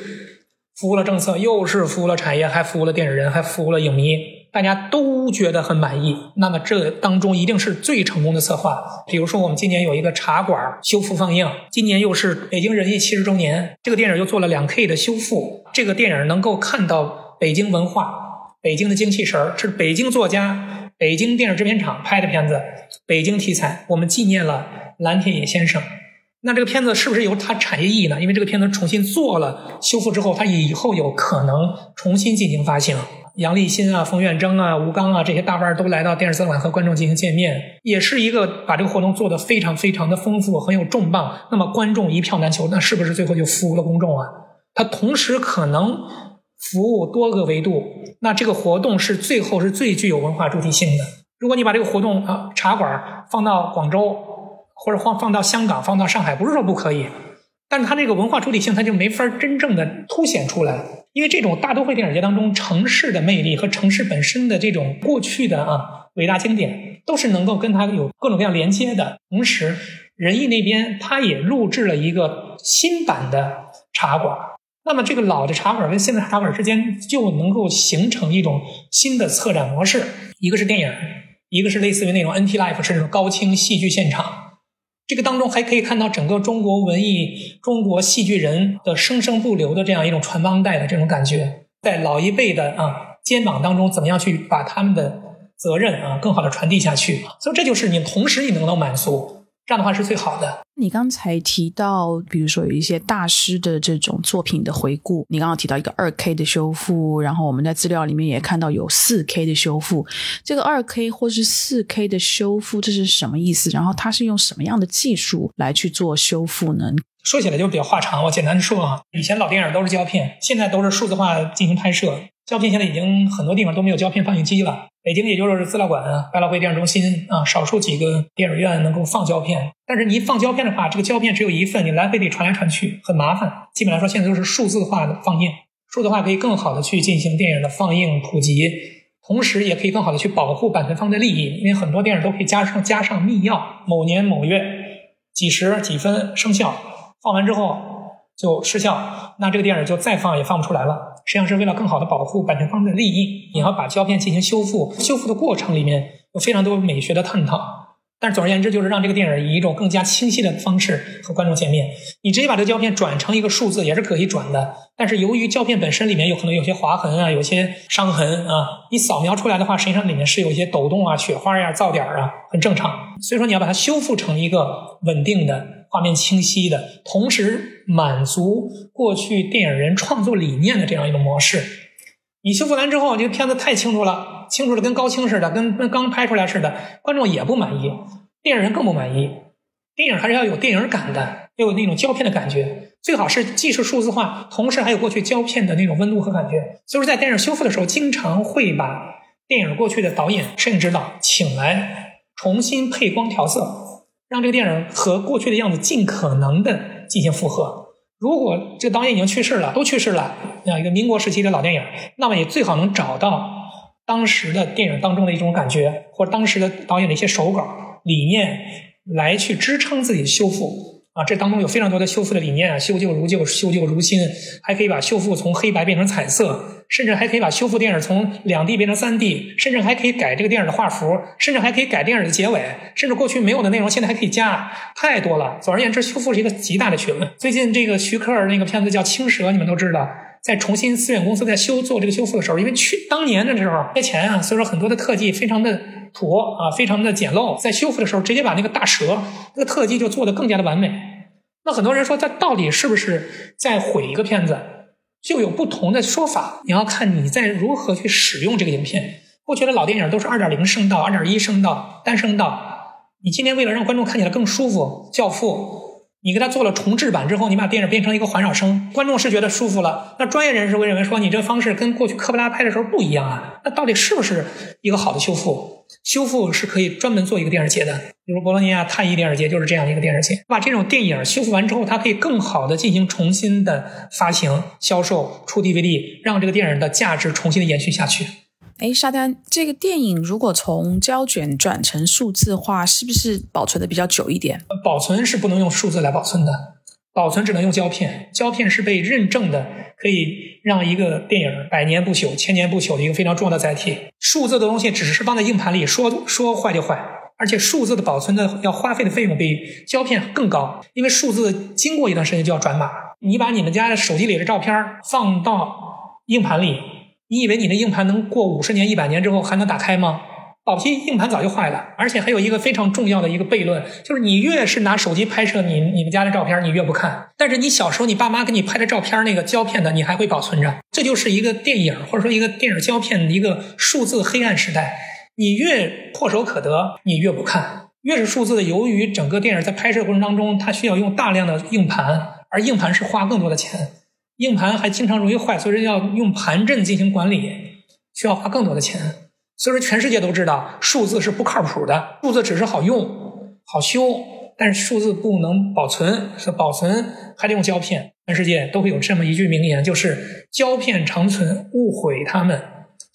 服务了政策，又是服务了产业，还服务了电影人，还服务了影迷。大家都觉得很满意，那么这当中一定是最成功的策划。比如说，我们今年有一个茶馆修复放映，今年又是北京人艺七十周年，这个电影又做了两 K 的修复。这个电影能够看到北京文化、北京的精气神儿，是北京作家、北京电影制片厂拍的片子，北京题材。我们纪念了蓝田野先生。那这个片子是不是有它产业意义呢？因为这个片子重新做了修复之后，它以后有可能重新进行发行。杨立新啊、冯远征啊、吴刚啊这些大腕都来到电视资料馆和观众进行见面，也是一个把这个活动做得非常非常的丰富，很有重磅。那么观众一票难求，那是不是最后就服务了公众啊？它同时可能服务多个维度，那这个活动是最后是最具有文化主体性的。如果你把这个活动啊茶馆放到广州，或者放放到香港、放到上海，不是说不可以，但是它这个文化主体性它就没法真正的凸显出来。因为这种大都会电影节当中，城市的魅力和城市本身的这种过去的啊伟大经典，都是能够跟它有各种各样连接的。同时，仁义那边他也录制了一个新版的茶馆，那么这个老的茶馆跟新的茶馆之间就能够形成一种新的策展模式。一个是电影，一个是类似于那种 NT Life，是那种高清戏剧现场。这个当中还可以看到整个中国文艺、中国戏剧人的生生不留的这样一种传帮带的这种感觉，在老一辈的啊肩膀当中，怎么样去把他们的责任啊更好的传递下去？所以这就是你同时你能够满足。这样的话是最好的。你刚才提到，比如说有一些大师的这种作品的回顾，你刚刚提到一个二 K 的修复，然后我们在资料里面也看到有四 K 的修复。这个二 K 或是四 K 的修复，这是什么意思？然后它是用什么样的技术来去做修复呢？说起来就比较话长，我简单的说啊，以前老电影都是胶片，现在都是数字化进行拍摄。胶片现在已经很多地方都没有胶片放映机了，北京也就是资料馆啊、百老汇电影中心啊，少数几个电影院能够放胶片。但是你一放胶片的话，这个胶片只有一份，你来回得传来传去，很麻烦。基本来说，现在都是数字化的放映，数字化可以更好的去进行电影的放映普及，同时也可以更好的去保护版权方的利益，因为很多电影都可以加上加上密钥，某年某月几时几分生效，放完之后就失效，那这个电影就再放也放不出来了。实际上是为了更好的保护版权方的利益，你要把胶片进行修复，修复的过程里面有非常多美学的探讨。但是总而言之，就是让这个电影以一种更加清晰的方式和观众见面。你直接把这个胶片转成一个数字也是可以转的，但是由于胶片本身里面有可能有些划痕啊，有些伤痕啊，你扫描出来的话，实际上里面是有一些抖动啊、雪花呀、噪点啊，很正常。所以说你要把它修复成一个稳定的画面、清晰的，同时满足过去电影人创作理念的这样一种模式。你修复完之后，这个片子太清楚了。清楚的跟高清似的，跟跟刚拍出来似的，观众也不满意，电影人更不满意。电影还是要有电影感的，要有那种胶片的感觉，最好是既是数字化，同时还有过去胶片的那种温度和感觉。所以说，在电影修复的时候，经常会把电影过去的导演、摄影指导请来，重新配光调色，让这个电影和过去的样子尽可能的进行复合。如果这个导演已经去世了，都去世了，像一个民国时期的老电影，那么也最好能找到。当时的电影当中的一种感觉，或者当时的导演的一些手稿理念，来去支撑自己的修复啊，这当中有非常多的修复的理念啊，修旧如旧，修旧如新，还可以把修复从黑白变成彩色，甚至还可以把修复电影从两 D 变成三 D，甚至还可以改这个电影的画幅，甚至还可以改电影的结尾，甚至过去没有的内容现在还可以加，太多了。总而言之，修复是一个极大的学问。最近这个徐克那个片子叫《青蛇》，你们都知道。在重新思远公司在修做这个修复的时候，因为去当年的时候缺钱啊，所以说很多的特技非常的土啊，非常的简陋。在修复的时候，直接把那个大蛇那个特技就做得更加的完美。那很多人说，他到底是不是在毁一个片子？就有不同的说法。你要看你在如何去使用这个影片。过去的老电影都是二点零声道、二点一声道、单声道。你今天为了让观众看起来更舒服，《教父》你给它做了重制版之后，你把电影变成一个环绕声，观众是觉得舒服了。那专业人士会认为说，你这方式跟过去科布拉拍的时候不一样啊。那到底是不是一个好的修复？修复是可以专门做一个电视节的，比如博洛尼亚探异电视节就是这样的一个电视节。把这种电影修复完之后，它可以更好的进行重新的发行、销售、出 DVD，让这个电影的价值重新的延续下去。哎，沙丹，这个电影如果从胶卷转成数字化，是不是保存的比较久一点？保存是不能用数字来保存的，保存只能用胶片。胶片是被认证的，可以让一个电影百年不朽、千年不朽的一个非常重要的载体。数字的东西只是放在硬盘里，说说坏就坏，而且数字的保存的要花费的费用比胶片更高，因为数字经过一段时间就要转码。你把你们家的手机里的照片放到硬盘里。你以为你的硬盘能过五十年、一百年之后还能打开吗？早期硬盘早就坏了，而且还有一个非常重要的一个悖论，就是你越是拿手机拍摄你你们家的照片，你越不看。但是你小时候你爸妈给你拍的照片，那个胶片的，你还会保存着。这就是一个电影或者说一个电影胶片的一个数字黑暗时代。你越唾手可得，你越不看。越是数字的，由于整个电影在拍摄过程当中，它需要用大量的硬盘，而硬盘是花更多的钱。硬盘还经常容易坏，所以说要用盘阵进行管理，需要花更多的钱。所以说，全世界都知道数字是不靠谱的，数字只是好用、好修，但是数字不能保存，是保存还得用胶片。全世界都会有这么一句名言，就是“胶片长存，勿毁它们”，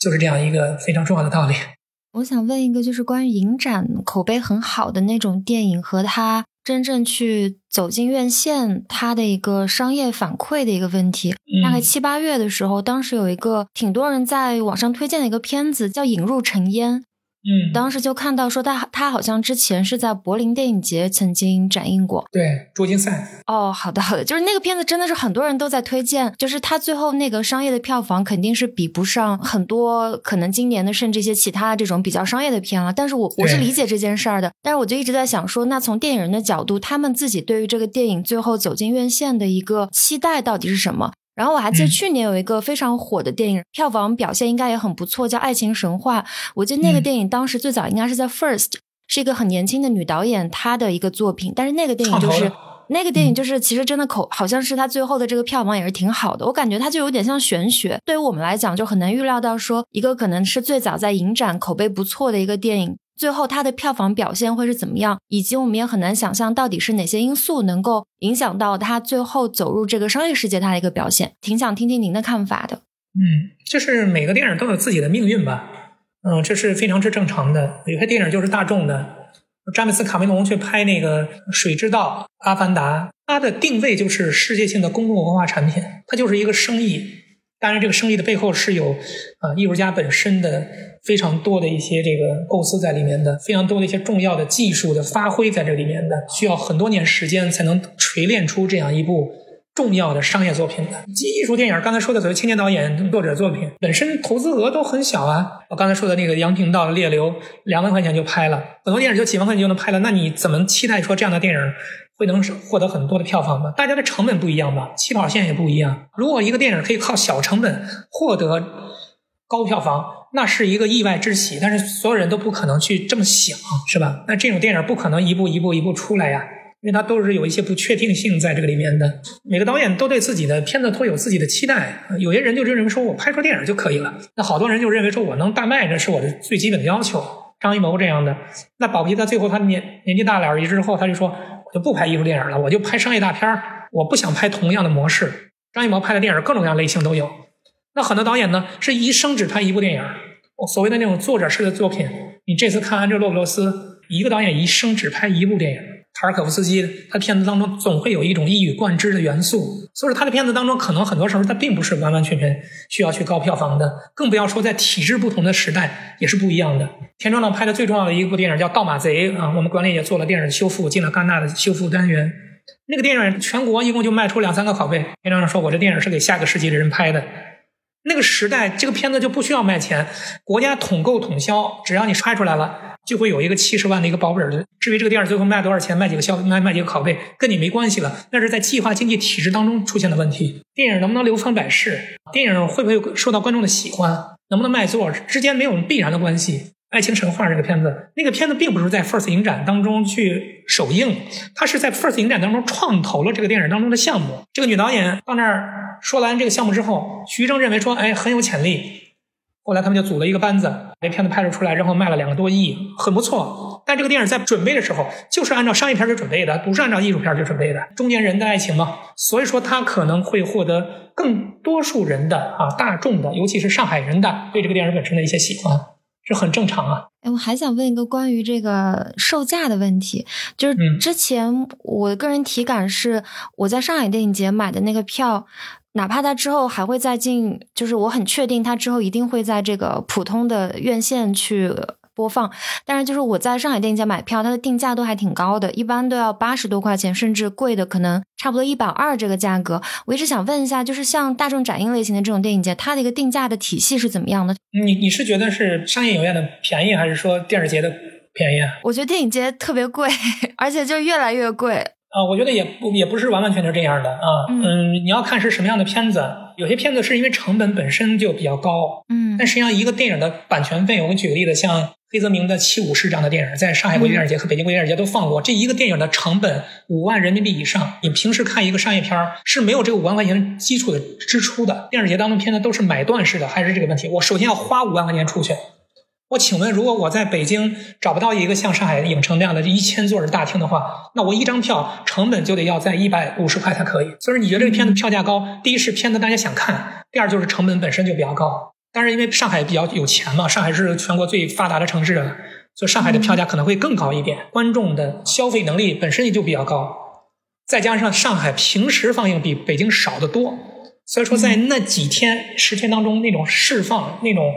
就是这样一个非常重要的道理。我想问一个，就是关于影展口碑很好的那种电影和它。真正去走进院线，它的一个商业反馈的一个问题。大概七八月的时候，当时有一个挺多人在网上推荐的一个片子，叫《引入尘烟》。嗯，当时就看到说他他好像之前是在柏林电影节曾经展映过，对，捉金赛。哦，好的好的，就是那个片子真的是很多人都在推荐，就是他最后那个商业的票房肯定是比不上很多可能今年的甚至一些其他的这种比较商业的片了。但是我我是理解这件事儿的，但是我就一直在想说，那从电影人的角度，他们自己对于这个电影最后走进院线的一个期待到底是什么？然后我还记得去年有一个非常火的电影，票房表现应该也很不错，叫《爱情神话》。我记得那个电影当时最早应该是在 First，是一个很年轻的女导演她的一个作品。但是那个电影就是那个电影就是其实真的口好像是它最后的这个票房也是挺好的。我感觉它就有点像玄学，对于我们来讲就很难预料到说一个可能是最早在影展口碑不错的一个电影。最后它的票房表现会是怎么样？以及我们也很难想象到底是哪些因素能够影响到它最后走入这个商业世界它的一个表现。挺想听听您的看法的。嗯，就是每个电影都有自己的命运吧。嗯，这是非常之正常的。有些电影就是大众的。詹姆斯卡梅隆去拍那个《水之道》《阿凡达》，它的定位就是世界性的公共文化产品，它就是一个生意。当然，这个生意的背后是有啊艺术家本身的非常多的一些这个构思在里面的，非常多的一些重要的技术的发挥在这里面的，需要很多年时间才能锤炼出这样一部重要的商业作品的。艺术电影刚才说的所谓青年导演作者作品，本身投资额都很小啊。我刚才说的那个杨平道的《猎流》，两万块钱就拍了，很多电影就几万块钱就能拍了，那你怎么期待说这样的电影？会能获得很多的票房吗？大家的成本不一样吧，起跑线也不一样。如果一个电影可以靠小成本获得高票房，那是一个意外之喜。但是所有人都不可能去这么想，是吧？那这种电影不可能一步一步一步出来呀，因为它都是有一些不确定性在这个里面的。每个导演都对自己的片子都有自己的期待。有些人就认为说我拍出电影就可以了，那好多人就认为说我能大卖，这是我的最基本的要求。张艺谋这样的，那保不齐他最后他年年纪大了一之后，他就说。就不拍艺术电影了，我就拍商业大片我不想拍同样的模式。张艺谋拍的电影各种各样类型都有。那很多导演呢，是一生只拍一部电影。所谓的那种作者式的作品，你这次看安哲洛·布罗斯，一个导演一生只拍一部电影。塔尔可夫斯基，他片子当中总会有一种一以贯之的元素。所以说他的片子当中，可能很多时候他并不是完完全全需要去高票房的，更不要说在体制不同的时代也是不一样的。田壮壮拍的最重要的一部电影叫《盗马贼》啊，我们管理也做了电影修复，进了戛纳的修复单元。那个电影全国一共就卖出两三个拷贝。田壮壮说：“我这电影是给下个世纪的人拍的。”那个时代，这个片子就不需要卖钱，国家统购统销，只要你拍出来了。就会有一个七十万的一个保本的。至于这个电影最后卖多少钱，卖几个销，卖卖几个拷贝，跟你没关系了。那是在计划经济体制当中出现的问题。电影能不能流芳百世，电影会不会受到观众的喜欢，能不能卖座，之间没有必然的关系。爱情神话》这个片子，那个片子并不是在 First 影展当中去首映，它是在 First 影展当中创投了这个电影当中的项目。这个女导演到那儿说完这个项目之后，徐峥认为说，哎，很有潜力。后来他们就组了一个班子，把这片子拍摄出来，然后卖了两个多亿，很不错。但这个电影在准备的时候，就是按照商业片去准备的，不是按照艺术片去准备的。中年人的爱情嘛，所以说他可能会获得更多数人的啊大众的，尤其是上海人的对这个电影本身的一些喜欢，这很正常啊。哎，我还想问一个关于这个售价的问题，就是之前我个人体感是我在上海电影节买的那个票。哪怕他之后还会再进，就是我很确定他之后一定会在这个普通的院线去播放。但是就是我在上海电影节买票，它的定价都还挺高的，一般都要八十多块钱，甚至贵的可能差不多一百二这个价格。我一直想问一下，就是像大众展映类型的这种电影节，它的一个定价的体系是怎么样的？你你是觉得是商业影院的便宜，还是说电影节的便宜？我觉得电影节特别贵，而且就越来越贵。啊，我觉得也不也不是完完全全这样的啊，嗯，你要看是什么样的片子，有些片子是因为成本本身就比较高，嗯，但实际上一个电影的版权费，我给你举个例子，像黑泽明的《七武士》这样的电影，在上海国际电影节和北京国际电影节都放过，这一个电影的成本五万人民币以上，你平时看一个商业片是没有这个五万块钱基础的支出的，电影节当中片子都是买断式的，还是这个问题？我首先要花五万块钱出去。我请问，如果我在北京找不到一个像上海影城那样的一千座的大厅的话，那我一张票成本就得要在一百五十块才可以。所以你觉得这个片子票价高？第一是片子大家想看，第二就是成本本身就比较高。但是因为上海比较有钱嘛，上海是全国最发达的城市了，所以上海的票价可能会更高一点。观众的消费能力本身也就比较高，再加上上海平时放映比北京少得多，所以说在那几天十天当中那种释放那种。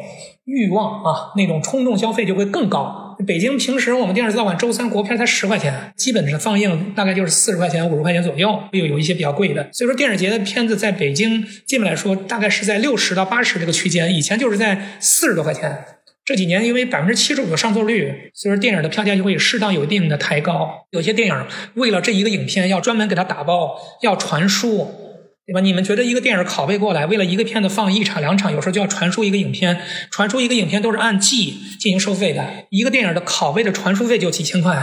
欲望啊，那种冲动消费就会更高。北京平时我们电视资料馆周三国片才十块钱，基本上放映大概就是四十块钱、五十块钱左右，又有一些比较贵的。所以说电影节的片子在北京基本来说大概是在六十到八十这个区间，以前就是在四十多块钱。这几年因为百分之七十五的上座率，所以说电影的票价就会适当有一定的抬高。有些电影为了这一个影片要专门给它打包，要传输。对吧？你们觉得一个电影拷贝过来，为了一个片子放一场两场，有时候就要传输一个影片，传输一个影片都是按季进行收费的。一个电影的拷贝的传输费就几千块，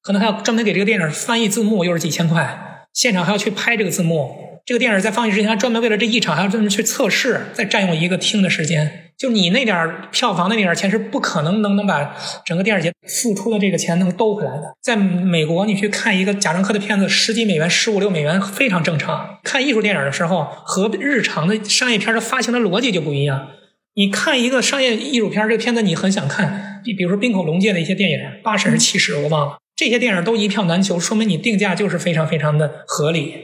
可能还要专门给这个电影翻译字幕，又是几千块，现场还要去拍这个字幕。这个电影在放映之前，专门为了这一场还要专门去测试，再占用一个听的时间。就你那点票房的那点钱是不可能能能把整个电影节付出的这个钱能兜回来的。在美国，你去看一个贾樟柯的片子，十几美元、十五六美元非常正常。看艺术电影的时候，和日常的商业片的发行的逻辑就不一样。你看一个商业艺术片，这个片子你很想看，比比如说冰口龙介的一些电影，八十还是七十我忘了，这些电影都一票难求，说明你定价就是非常非常的合理。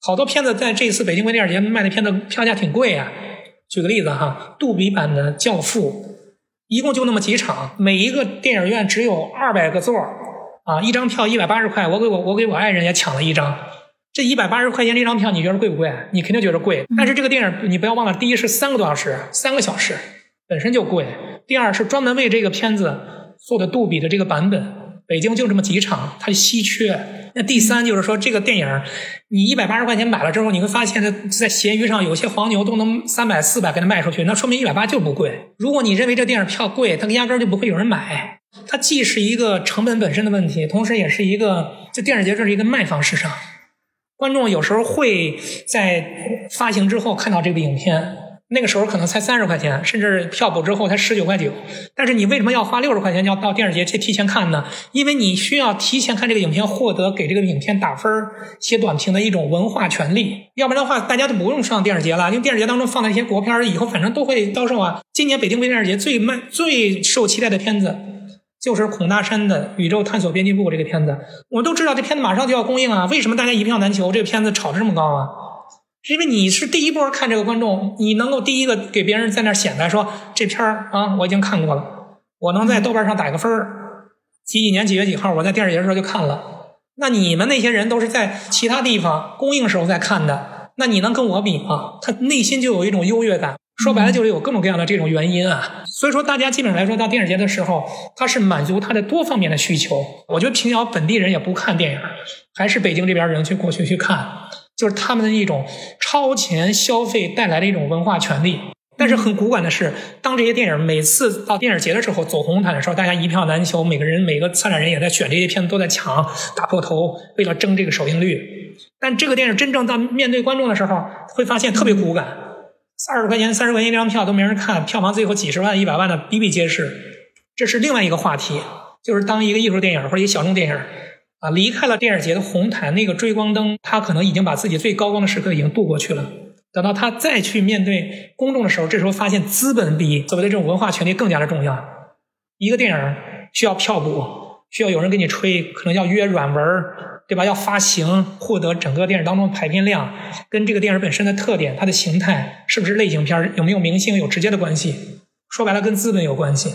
好多片子在这次北京国际电影节卖的片子票价挺贵啊。举个例子哈，杜比版的《教父》一共就那么几场，每一个电影院只有二百个座啊，一张票一百八十块。我给我我给我爱人也抢了一张，这一百八十块钱这张票，你觉得贵不贵？你肯定觉得贵。但是这个电影你不要忘了，第一是三个多小时，三个小时本身就贵；第二是专门为这个片子做的杜比的这个版本。北京就这么几场，它稀缺。第三就是说，这个电影你一百八十块钱买了之后，你会发现在在闲鱼上有些黄牛都能三百四百给它卖出去，那说明一百八就不贵。如果你认为这电影票贵，它压根就不会有人买。它既是一个成本本身的问题，同时也是一个这电影节这是一个卖方市场，观众有时候会在发行之后看到这个影片。那个时候可能才三十块钱，甚至票补之后才十九块九。但是你为什么要花六十块钱要到电影节去提前看呢？因为你需要提前看这个影片，获得给这个影片打分、写短评的一种文化权利。要不然的话，大家都不用上电影节了，因为电影节当中放的一些国片以后反正都会遭受啊。今年北京国际电影节最卖、最受期待的片子就是孔大山的《宇宙探索编辑部》这个片子。我都知道这片子马上就要公映啊，为什么大家一票难求？这个片子炒得这么高啊？是因为你是第一波看这个观众，你能够第一个给别人在那显摆说这片儿啊，我已经看过了，我能在豆瓣上打个分儿，几几年几月几号我在电视节的时候就看了。那你们那些人都是在其他地方公映时候在看的，那你能跟我比吗？他内心就有一种优越感。说白了就是有各种各样的这种原因啊。所以说，大家基本上来说到电视节的时候，他是满足他的多方面的需求。我觉得平遥本地人也不看电影，还是北京这边人去过去去看。就是他们的一种超前消费带来的一种文化权利。但是很古怪的是，当这些电影每次到电影节的时候走红毯的时候，大家一票难求，每个人每个策展人也在选这些片子，都在抢，打破头，为了争这个首映率。但这个电影真正到面对观众的时候，会发现特别骨感，二十块钱、三十块钱一张票都没人看，票房最后几十万、一百万的比比皆是。这是另外一个话题，就是当一个艺术电影或者一个小众电影啊离开了电影节的红毯那个追光灯，他可能已经把自己最高光的时刻已经度过去了。等到他再去面对公众的时候，这时候发现资本比所谓的这种文化权利更加的重要。一个电影需要票补，需要有人给你吹，可能要约软文对吧？要发行，获得整个电影当中的排片量，跟这个电影本身的特点、它的形态是不是类型片，有没有明星有直接的关系。说白了，跟资本有关系。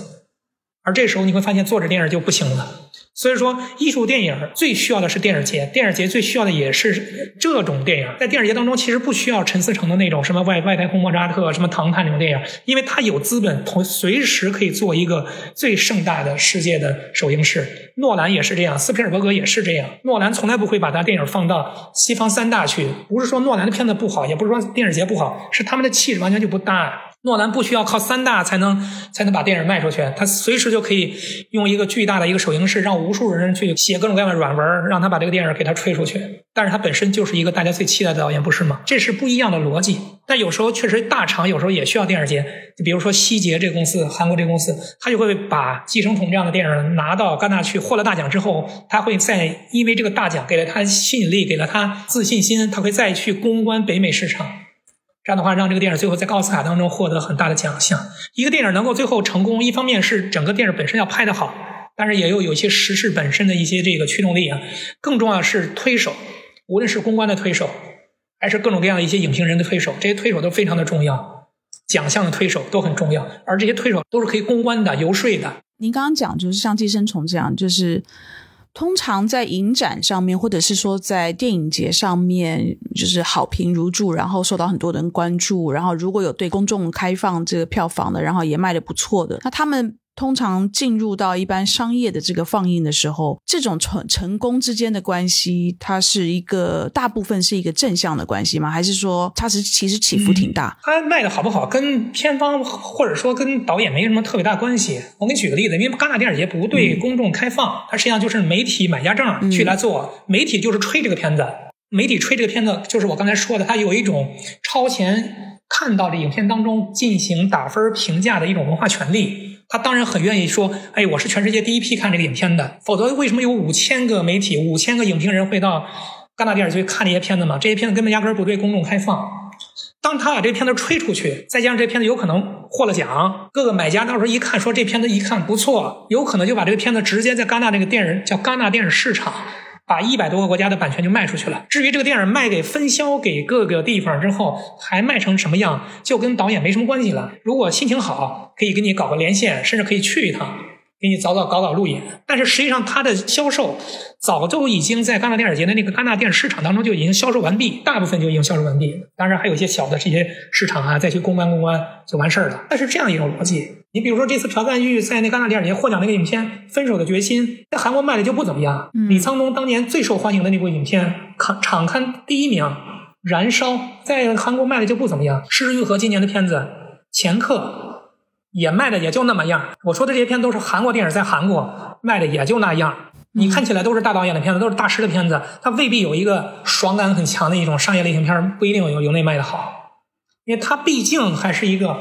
而这时候你会发现，做着电影就不行了。所以说，艺术电影最需要的是电影节，电影节最需要的也是这种电影。在电影节当中，其实不需要陈思诚的那种什么外外太空莫扎特、什么唐探那种电影，因为他有资本，同随时可以做一个最盛大的世界的首映式。诺兰也是这样，斯皮尔伯格也是这样。诺兰从来不会把他电影放到西方三大去，不是说诺兰的片子不好，也不是说电影节不好，是他们的气质完全就不搭。诺兰不需要靠三大才能才能把电影卖出去，他随时就可以用一个巨大的一个首映式，让无数人去写各种各样的软文，让他把这个电影给他吹出去。但是他本身就是一个大家最期待的导演，不是吗？这是不一样的逻辑。但有时候确实大厂有时候也需要电影节，就比如说希捷这个公司，韩国这个公司，他就会把《寄生虫》这样的电影拿到戛纳去，获了大奖之后，他会在因为这个大奖给了他吸引力，给了他自信心，他会再去攻关北美市场。这样的话，让这个电影最后在奥斯卡当中获得很大的奖项。一个电影能够最后成功，一方面是整个电影本身要拍得好，但是也有有一些时事本身的一些这个驱动力啊。更重要是推手，无论是公关的推手，还是各种各样的一些影评人的推手，这些推手都非常的重要。奖项的推手都很重要，而这些推手都是可以公关的、游说的。您刚刚讲就是像《寄生虫》这样，就是。通常在影展上面，或者是说在电影节上面，就是好评如注，然后受到很多人关注。然后如果有对公众开放这个票房的，然后也卖的不错的，那他们。通常进入到一般商业的这个放映的时候，这种成成功之间的关系，它是一个大部分是一个正向的关系吗？还是说它是其实起伏挺大？它卖的好不好，跟片方或者说跟导演没什么特别大关系。我给你举个例子，因为戛纳电影节不对公众开放，它实际上就是媒体买家证去来做，媒体就是吹这个片子，媒体吹这个片子，就是我刚才说的，它有一种超前看到这影片当中进行打分评价的一种文化权利。他当然很愿意说：“哎，我是全世界第一批看这个影片的。”否则，为什么有五千个媒体、五千个影评人会到戛纳电影节看这些片子嘛？这些片子根本压根儿不对公众开放。当他把这片子吹出去，再加上这片子有可能获了奖，各个买家到时候一看，说这片子一看不错，有可能就把这个片子直接在戛纳这个电影叫戛纳电影市场。把一百多个国家的版权就卖出去了。至于这个电影卖给分销给各个地方之后，还卖成什么样，就跟导演没什么关系了。如果心情好，可以给你搞个连线，甚至可以去一趟。给你早早搞搞路演，但是实际上它的销售早就已经在戛纳电影节的那个戛纳电影市场当中就已经销售完毕，大部分就已经销售完毕。当然还有一些小的这些市场啊，再去公关公关就完事儿了。但是这样一种逻辑，你比如说这次朴赞玉在那戛纳电影节获奖那个影片《分手的决心》，在韩国卖的就不怎么样。李沧东当年最受欢迎的那部影片，场场刊第一名《燃烧》在韩国卖的就不怎么样。失之愈合今年的片子《前客》。也卖的也就那么样。我说的这些片都是韩国电影，在韩国卖的也就那样。你看起来都是大导演的片子，都是大师的片子，它未必有一个爽感很强的一种商业类型片，不一定有有那卖的好。因为它毕竟还是一个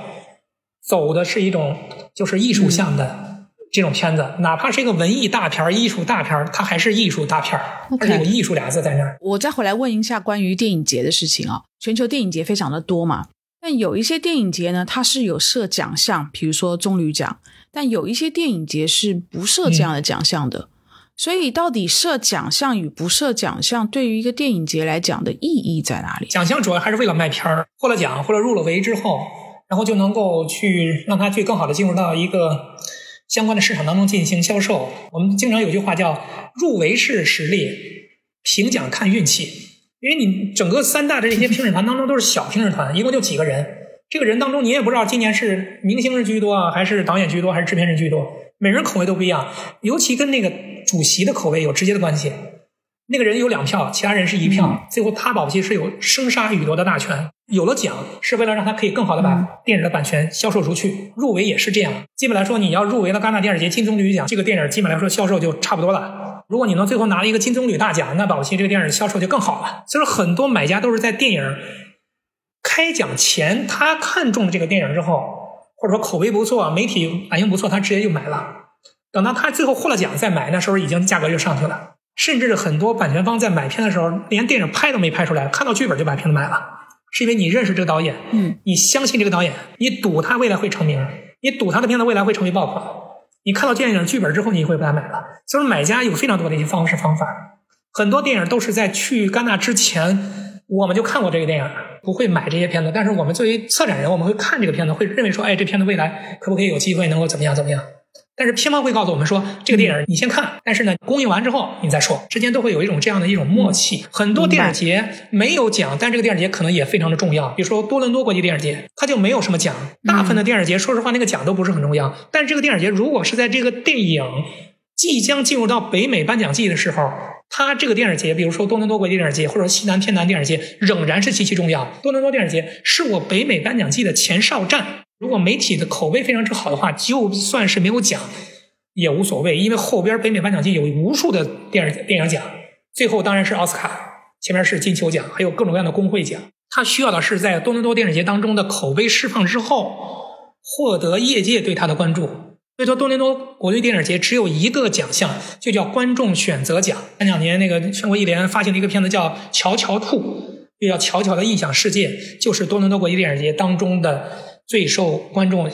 走的是一种就是艺术向的这种片子，哪怕是一个文艺大片、艺术大片，它还是艺术大片，而且有艺术俩字在那儿。我再回来问一下关于电影节的事情啊，全球电影节非常的多嘛。但有一些电影节呢，它是有设奖项，比如说棕榈奖；但有一些电影节是不设这样的奖项的。所以，到底设奖项与不设奖项，对于一个电影节来讲的意义在哪里？奖项主要还是为了卖片儿，获了奖或者入了围之后，然后就能够去让它去更好的进入到一个相关的市场当中进行销售。我们经常有句话叫“入围是实力，评奖看运气”。因为你整个三大的这些评审团当中都是小评审团，一共就几个人。这个人当中，你也不知道今年是明星人居多啊，还是导演居多，还是制片人居多，每人口味都不一样。尤其跟那个主席的口味有直接的关系。那个人有两票，其他人是一票，最后他保不齐是有生杀予夺的大权。有了奖，是为了让他可以更好的把电影的版权销售出去。入围也是这样，基本来说，你要入围了戛纳电影节金棕榈奖，这个电影基本来说销售就差不多了。如果你能最后拿了一个金棕榈大奖，那保不齐这个电影销售就更好了。所以说，很多买家都是在电影开奖前，他看中了这个电影之后，或者说口碑不错，媒体反应不错，他直接就买了。等到他最后获了奖再买，那时候已经价格就上去了。甚至很多版权方在买片的时候，连电影拍都没拍出来，看到剧本就把片子买了，是因为你认识这个导演，嗯，你相信这个导演，你赌他未来会成名，你赌他的片子未来会成为爆款，你看到电影剧本之后，你会把它买了。所以，买家有非常多的一些方式方法，很多电影都是在去戛纳之前，我们就看过这个电影，不会买这些片子，但是我们作为策展人，我们会看这个片子，会认为说，哎，这片子未来可不可以有机会能够怎么样怎么样。但是片方会告诉我们说，这个电影你先看，但是呢，公映完之后你再说，之间都会有一种这样的一种默契。很多电影节没有奖，但这个电影节可能也非常的重要。比如说多伦多国际电影节，它就没有什么奖。大部分的电影节，说实话，那个奖都不是很重要。但是这个电影节，如果是在这个电影即将进入到北美颁奖季的时候，它这个电影节，比如说多伦多国际电影节或者西南偏南电影节，仍然是极其重要。多伦多电影节是我北美颁奖季的前哨战。如果媒体的口碑非常之好的话，就算是没有奖也无所谓，因为后边北美颁奖季有无数的电影电影奖，最后当然是奥斯卡，前面是金球奖，还有各种各样的工会奖。他需要的是在多伦多电影节当中的口碑释放之后，获得业界对他的关注。所以说，多伦多国际电影节只有一个奖项，就叫观众选择奖。前两年那个全国艺联发行了一个片子叫《乔乔兔》，又叫《乔乔的异想世界》，就是多伦多国际电影节当中的。最受观众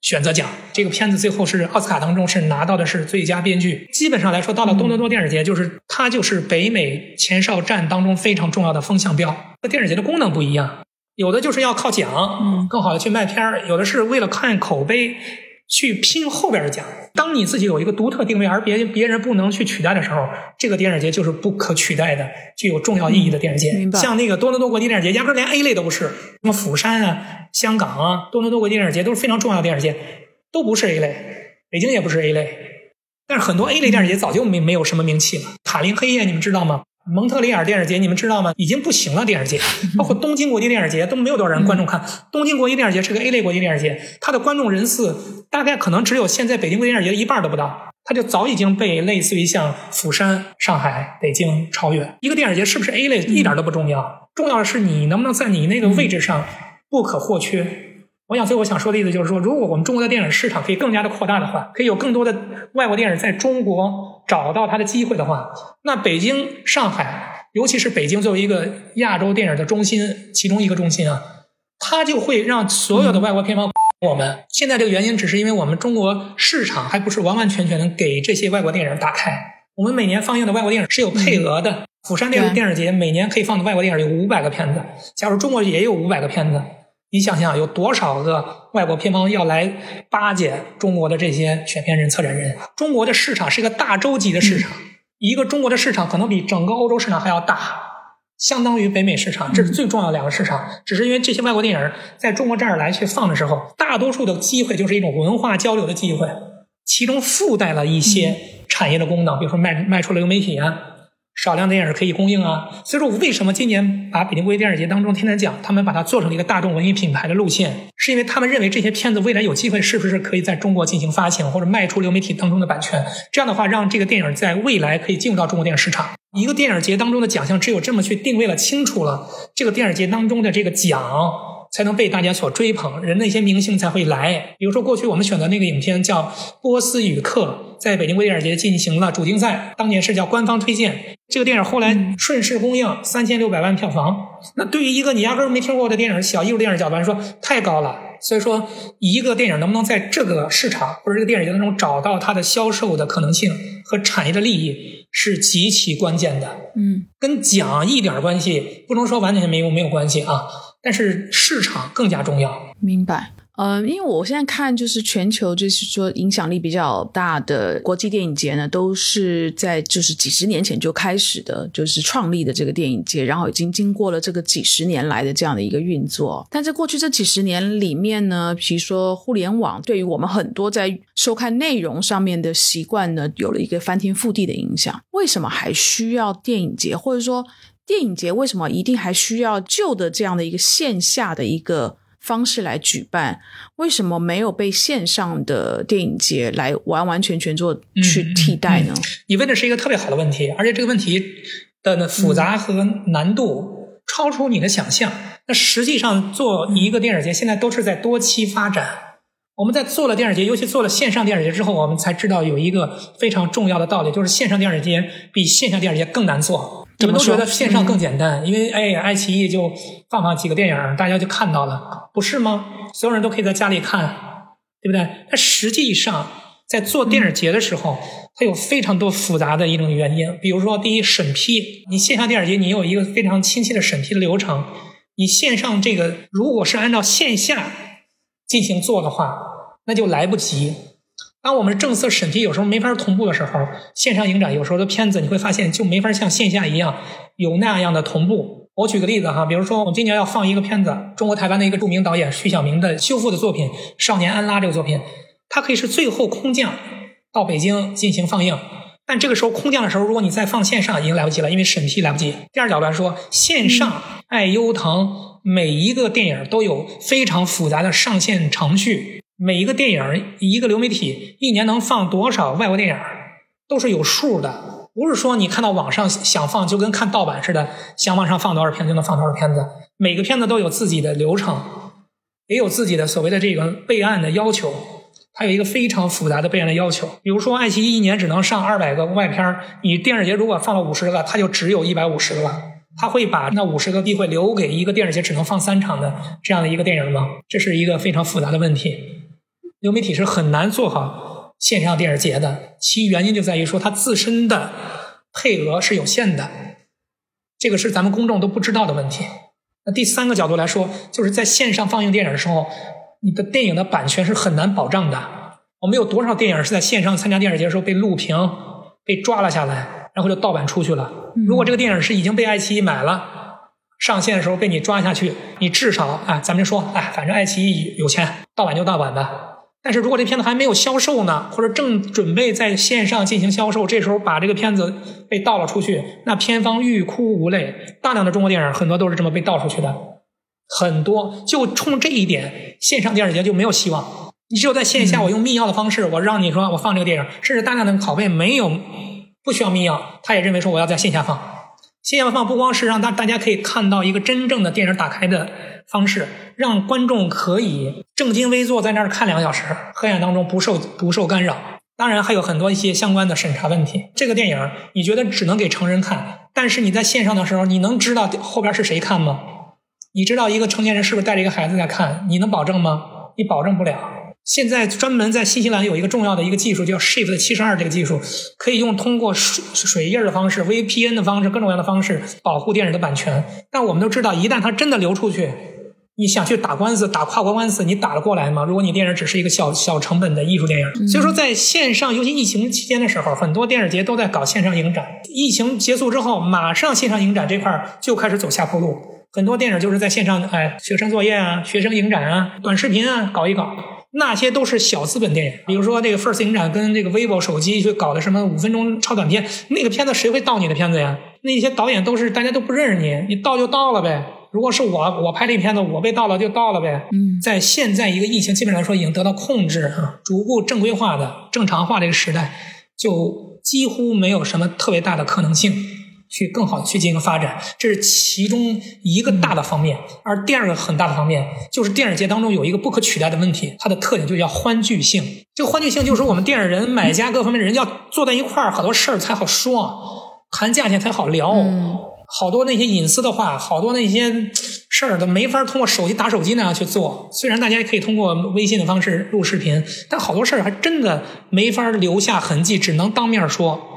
选择奖，这个片子最后是奥斯卡当中是拿到的是最佳编剧。基本上来说，到了多伦多电影节，就是它就是北美前哨战当中非常重要的风向标。和电影节的功能不一样，有的就是要靠奖，嗯，更好的去卖片儿；有的是为了看口碑。去拼后边的奖。当你自己有一个独特定位，而别别人不能去取代的时候，这个电影节就是不可取代的、具有重要意义的电影节。像那个多伦多国际电影节，压根连 A 类都不是。什么釜山啊、香港啊、多伦多国际电影节都是非常重要的电影节，都不是 A 类。北京也不是 A 类，但是很多 A 类电影节早就没没有什么名气了。塔林黑夜你们知道吗？蒙特利尔电影节，你们知道吗？已经不行了。电影节，包括东京国际电影节都没有多少人观众看。东京国际电影节是个 A 类国际电影节，它的观众人次大概可能只有现在北京国际电影节的一半都不到。它就早已经被类似于像釜山、上海、北京超越。一个电影节是不是 A 类一点都不重要，重要的是你能不能在你那个位置上不可或缺。我想，最后想说的意思就是说，如果我们中国的电影市场可以更加的扩大的话，可以有更多的外国电影在中国找到它的机会的话，那北京、上海，尤其是北京作为一个亚洲电影的中心，其中一个中心啊，它就会让所有的外国片方我们现在这个原因，只是因为我们中国市场还不是完完全全能给这些外国电影打开。我们每年放映的外国电影是有配额的，釜山电影电影节每年可以放的外国电影有五百个片子，假如中国也有五百个片子。你想想，有多少个外国片方要来巴结中国的这些选片人、策展人？中国的市场是一个大洲级的市场，一个中国的市场可能比整个欧洲市场还要大，相当于北美市场，这是最重要的两个市场。只是因为这些外国电影在中国这儿来去放的时候，大多数的机会就是一种文化交流的机会，其中附带了一些产业的功能，比如说卖卖出流媒体啊。少量电影可以供应啊，所以说为什么今年把北京国际电影节当中天天讲，他们把它做成了一个大众文艺品牌的路线，是因为他们认为这些片子未来有机会是不是可以在中国进行发行或者卖出流媒体当中的版权，这样的话让这个电影在未来可以进入到中国电影市场。一个电影节当中的奖项只有这么去定位了清楚了，这个电影节当中的这个奖。才能被大家所追捧，人的一些明星才会来。比如说，过去我们选择那个影片叫《波斯语课》，在北京国际电影节进行了主竞赛，当年是叫官方推荐。这个电影后来顺势公映，三千六百万票房。那对于一个你压根儿没听过的电影，小艺术电影角度来说，太高了。所以说，一个电影能不能在这个市场或者这个电影节当中找到它的销售的可能性和产业的利益，是极其关键的。嗯，跟奖一点关系不能说完全没有没有关系啊。但是市场更加重要。明白。嗯，因为我现在看，就是全球就是说影响力比较大的国际电影节呢，都是在就是几十年前就开始的，就是创立的这个电影节，然后已经经过了这个几十年来的这样的一个运作。但在过去这几十年里面呢，比如说互联网对于我们很多在收看内容上面的习惯呢，有了一个翻天覆地的影响。为什么还需要电影节，或者说电影节为什么一定还需要旧的这样的一个线下的一个？方式来举办，为什么没有被线上的电影节来完完全全做去替代呢？你问的是一个特别好的问题，而且这个问题的复杂和难度超出你的想象。那实际上做一个电影节，现在都是在多期发展。我们在做了电影节，尤其做了线上电影节之后，我们才知道有一个非常重要的道理，就是线上电影节比线下电影节更难做。你们都觉得线上更简单，因为哎，爱奇艺就放放几个电影，大家就看到了，不是吗？所有人都可以在家里看，对不对？但实际上，在做电影节的时候，它有非常多复杂的一种原因。比如说，第一，审批。你线下电影节，你有一个非常清晰的审批的流程。你线上这个，如果是按照线下进行做的话，那就来不及。当我们政策审批有时候没法同步的时候，线上影展有时候的片子你会发现就没法像线下一样有那样的同步。我举个例子哈，比如说我们今年要放一个片子，中国台湾的一个著名导演徐小明的修复的作品《少年安拉》这个作品，它可以是最后空降到北京进行放映，但这个时候空降的时候，如果你再放线上已经来不及了，因为审批来不及。第二角度来说，线上爱优腾每一个电影都有非常复杂的上线程序。每一个电影，一个流媒体一年能放多少外国电影，都是有数的。不是说你看到网上想放，就跟看盗版似的，想往上放多少片就能放多少片子。每个片子都有自己的流程，也有自己的所谓的这个备案的要求。它有一个非常复杂的备案的要求。比如说，爱奇艺一年只能上二百个外片你电视节如果放了五十个，它就只有一百五十个了。他会把那五十个币会留给一个电视节只能放三场的这样的一个电影吗？这是一个非常复杂的问题。流媒体是很难做好线上电视节的，其原因就在于说它自身的配额是有限的，这个是咱们公众都不知道的问题。那第三个角度来说，就是在线上放映电影的时候，你的电影的版权是很难保障的。我们有多少电影是在线上参加电视节的时候被录屏、被抓了下来，然后就盗版出去了？如果这个电影是已经被爱奇艺买了，上线的时候被你抓下去，你至少啊，咱们就说哎，反正爱奇艺有钱，盗版就盗版吧。但是如果这片子还没有销售呢，或者正准备在线上进行销售，这时候把这个片子被盗了出去，那片方欲哭无泪。大量的中国电影很多都是这么被盗出去的，很多就冲这一点，线上电影节就没有希望。你只有在线下，我用密钥的方式，我让你说我放这个电影，甚至大量的拷贝没有不需要密钥，他也认为说我要在线下放。线下放不光是让大大家可以看到一个真正的电影打开的方式，让观众可以正襟危坐在那儿看两个小时，黑暗当中不受不受干扰。当然还有很多一些相关的审查问题。这个电影你觉得只能给成人看，但是你在线上的时候，你能知道后边是谁看吗？你知道一个成年人是不是带着一个孩子在看？你能保证吗？你保证不了。现在专门在新西兰有一个重要的一个技术，叫 Shift 七十二这个技术，可以用通过水水印的方式、VPN 的方式、各种各样的方式保护电影的版权。但我们都知道，一旦它真的流出去，你想去打官司、打跨国官司，你打得过来吗？如果你电影只是一个小小成本的艺术电影，所以说在线上，尤其疫情期间的时候，很多电影节都在搞线上影展。疫情结束之后，马上线上影展这块就开始走下坡路，很多电影就是在线上，哎，学生作业啊、学生影展啊、短视频啊搞一搞。那些都是小资本电影，比如说那个 First 影展跟这个 vivo 手机去搞的什么五分钟超短片，那个片子谁会盗你的片子呀？那些导演都是大家都不认识你，你盗就盗了呗。如果是我，我拍这片子，我被盗了就盗了呗。嗯，在现在一个疫情基本上来说已经得到控制啊，逐步正规化的正常化这个时代，就几乎没有什么特别大的可能性。去更好的去进行发展，这是其中一个大的方面。而第二个很大的方面，就是电影节当中有一个不可取代的问题，它的特点就叫欢聚性。这个欢聚性就是我们电影人、买家各方面的人要坐在一块儿，好多事儿才好说，谈价钱才好聊。好多那些隐私的话，好多那些事儿都没法通过手机打手机那样去做。虽然大家也可以通过微信的方式录视频，但好多事儿还真的没法留下痕迹，只能当面说。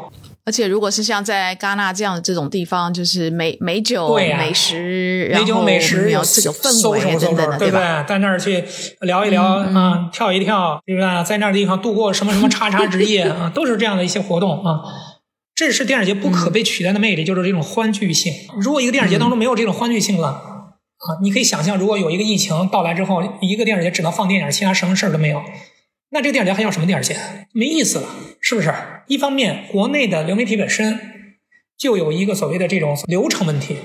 而且如果是像在戛纳这样的这种地方，就是美美酒、美食，美酒美食有这个氛围等等的，对不对？在那儿去聊一聊啊，跳一跳，对吧？在那儿地方度过什么什么叉叉之夜啊，都是这样的一些活动啊。这是电影节不可被取代的魅力，就是这种欢聚性。如果一个电影节当中没有这种欢聚性了啊，你可以想象，如果有一个疫情到来之后，一个电影节只能放电影，其他什么事儿都没有。那这个电影节还要什么电影节？没意思了，是不是？一方面，国内的流媒体本身就有一个所谓的这种流程问题，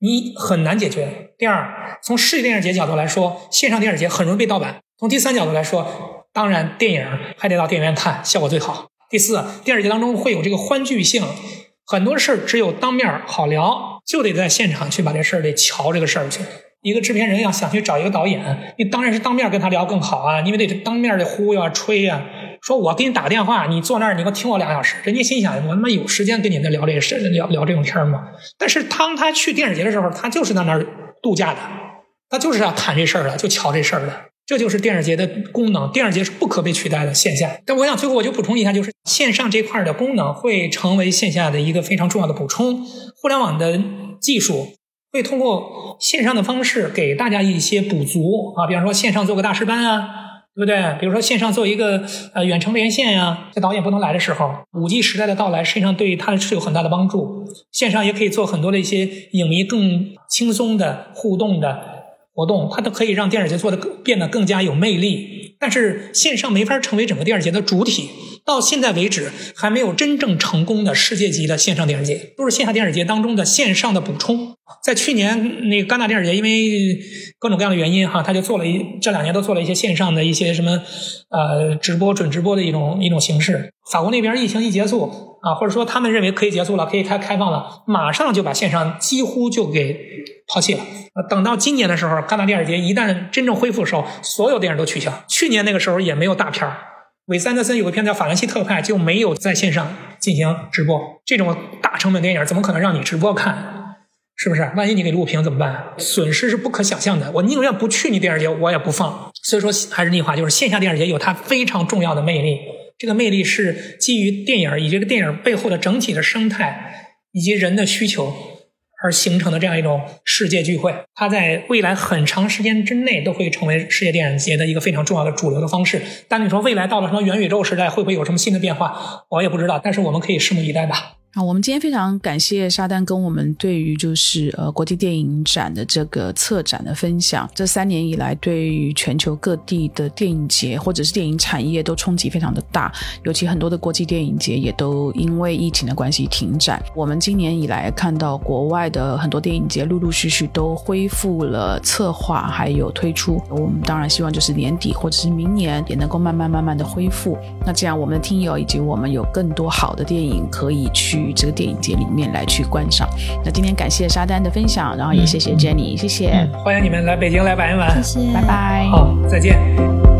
你很难解决。第二，从世界电影节角度来说，线上电影节很容易被盗版。从第三角度来说，当然电影还得到电影院看，效果最好。第四，电影节当中会有这个欢聚性，很多事儿只有当面好聊，就得在现场去把这事儿得瞧这个事儿去。一个制片人要想去找一个导演，你当然是当面跟他聊更好啊，因为得当面的忽悠啊、吹呀。说我给你打个电话，你坐那儿，你给我听我两小时。人家心想，我他妈有时间跟你那聊这个事，聊聊这种天吗？但是当他去电影节的时候，他就是在那儿度假的，他就是要谈这事儿的，就瞧这事儿的。这就是电影节的功能，电影节是不可被取代的线下。但我想最后我就补充一下，就是线上这块的功能会成为线下的一个非常重要的补充。互联网的技术。会通过线上的方式给大家一些补足啊，比方说线上做个大师班啊，对不对？比如说线上做一个呃远程连线呀，在导演不能来的时候，五 G 时代的到来实际上对他是有很大的帮助。线上也可以做很多的一些影迷更轻松的互动的活动，它都可以让电影节做的更变得更加有魅力。但是线上没法成为整个电影节的主体。到现在为止，还没有真正成功的世界级的线上电影节，都是线下电影节当中的线上的补充。在去年那个戛纳电影节，因为各种各样的原因哈，他就做了一这两年都做了一些线上的一些什么呃直播、准直播的一种一种形式。法国那边疫情一结束啊，或者说他们认为可以结束了，可以开开放了，马上就把线上几乎就给抛弃了。等到今年的时候，戛纳电影节一旦真正恢复的时候，所有电影都取消。去年那个时候也没有大片儿。韦斯安德森有个片叫《法兰西特派》，就没有在线上进行直播。这种大成本电影怎么可能让你直播看？是不是？万一你给录屏怎么办？损失是不可想象的。我宁愿不去你电影节，我也不放。所以说，还是那句话，就是线下电影节有它非常重要的魅力。这个魅力是基于电影以及这个电影背后的整体的生态以及人的需求。而形成的这样一种世界聚会，它在未来很长时间之内都会成为世界电影节的一个非常重要的主流的方式。但你说未来到了什么元宇宙时代，会不会有什么新的变化？我也不知道。但是我们可以拭目以待吧。啊，我们今天非常感谢沙丹跟我们对于就是呃国际电影展的这个策展的分享。这三年以来，对于全球各地的电影节或者是电影产业都冲击非常的大，尤其很多的国际电影节也都因为疫情的关系停展。我们今年以来看到国外的很多电影节陆陆续续都恢复了策划，还有推出。我们当然希望就是年底或者是明年也能够慢慢慢慢的恢复。那这样我们的听友以及我们有更多好的电影可以去于。这个电影节里面来去观赏。那今天感谢沙丹的分享，然后也谢谢 Jenny，谢谢，欢迎你们来北京来玩一玩，谢谢，拜拜，好，再见。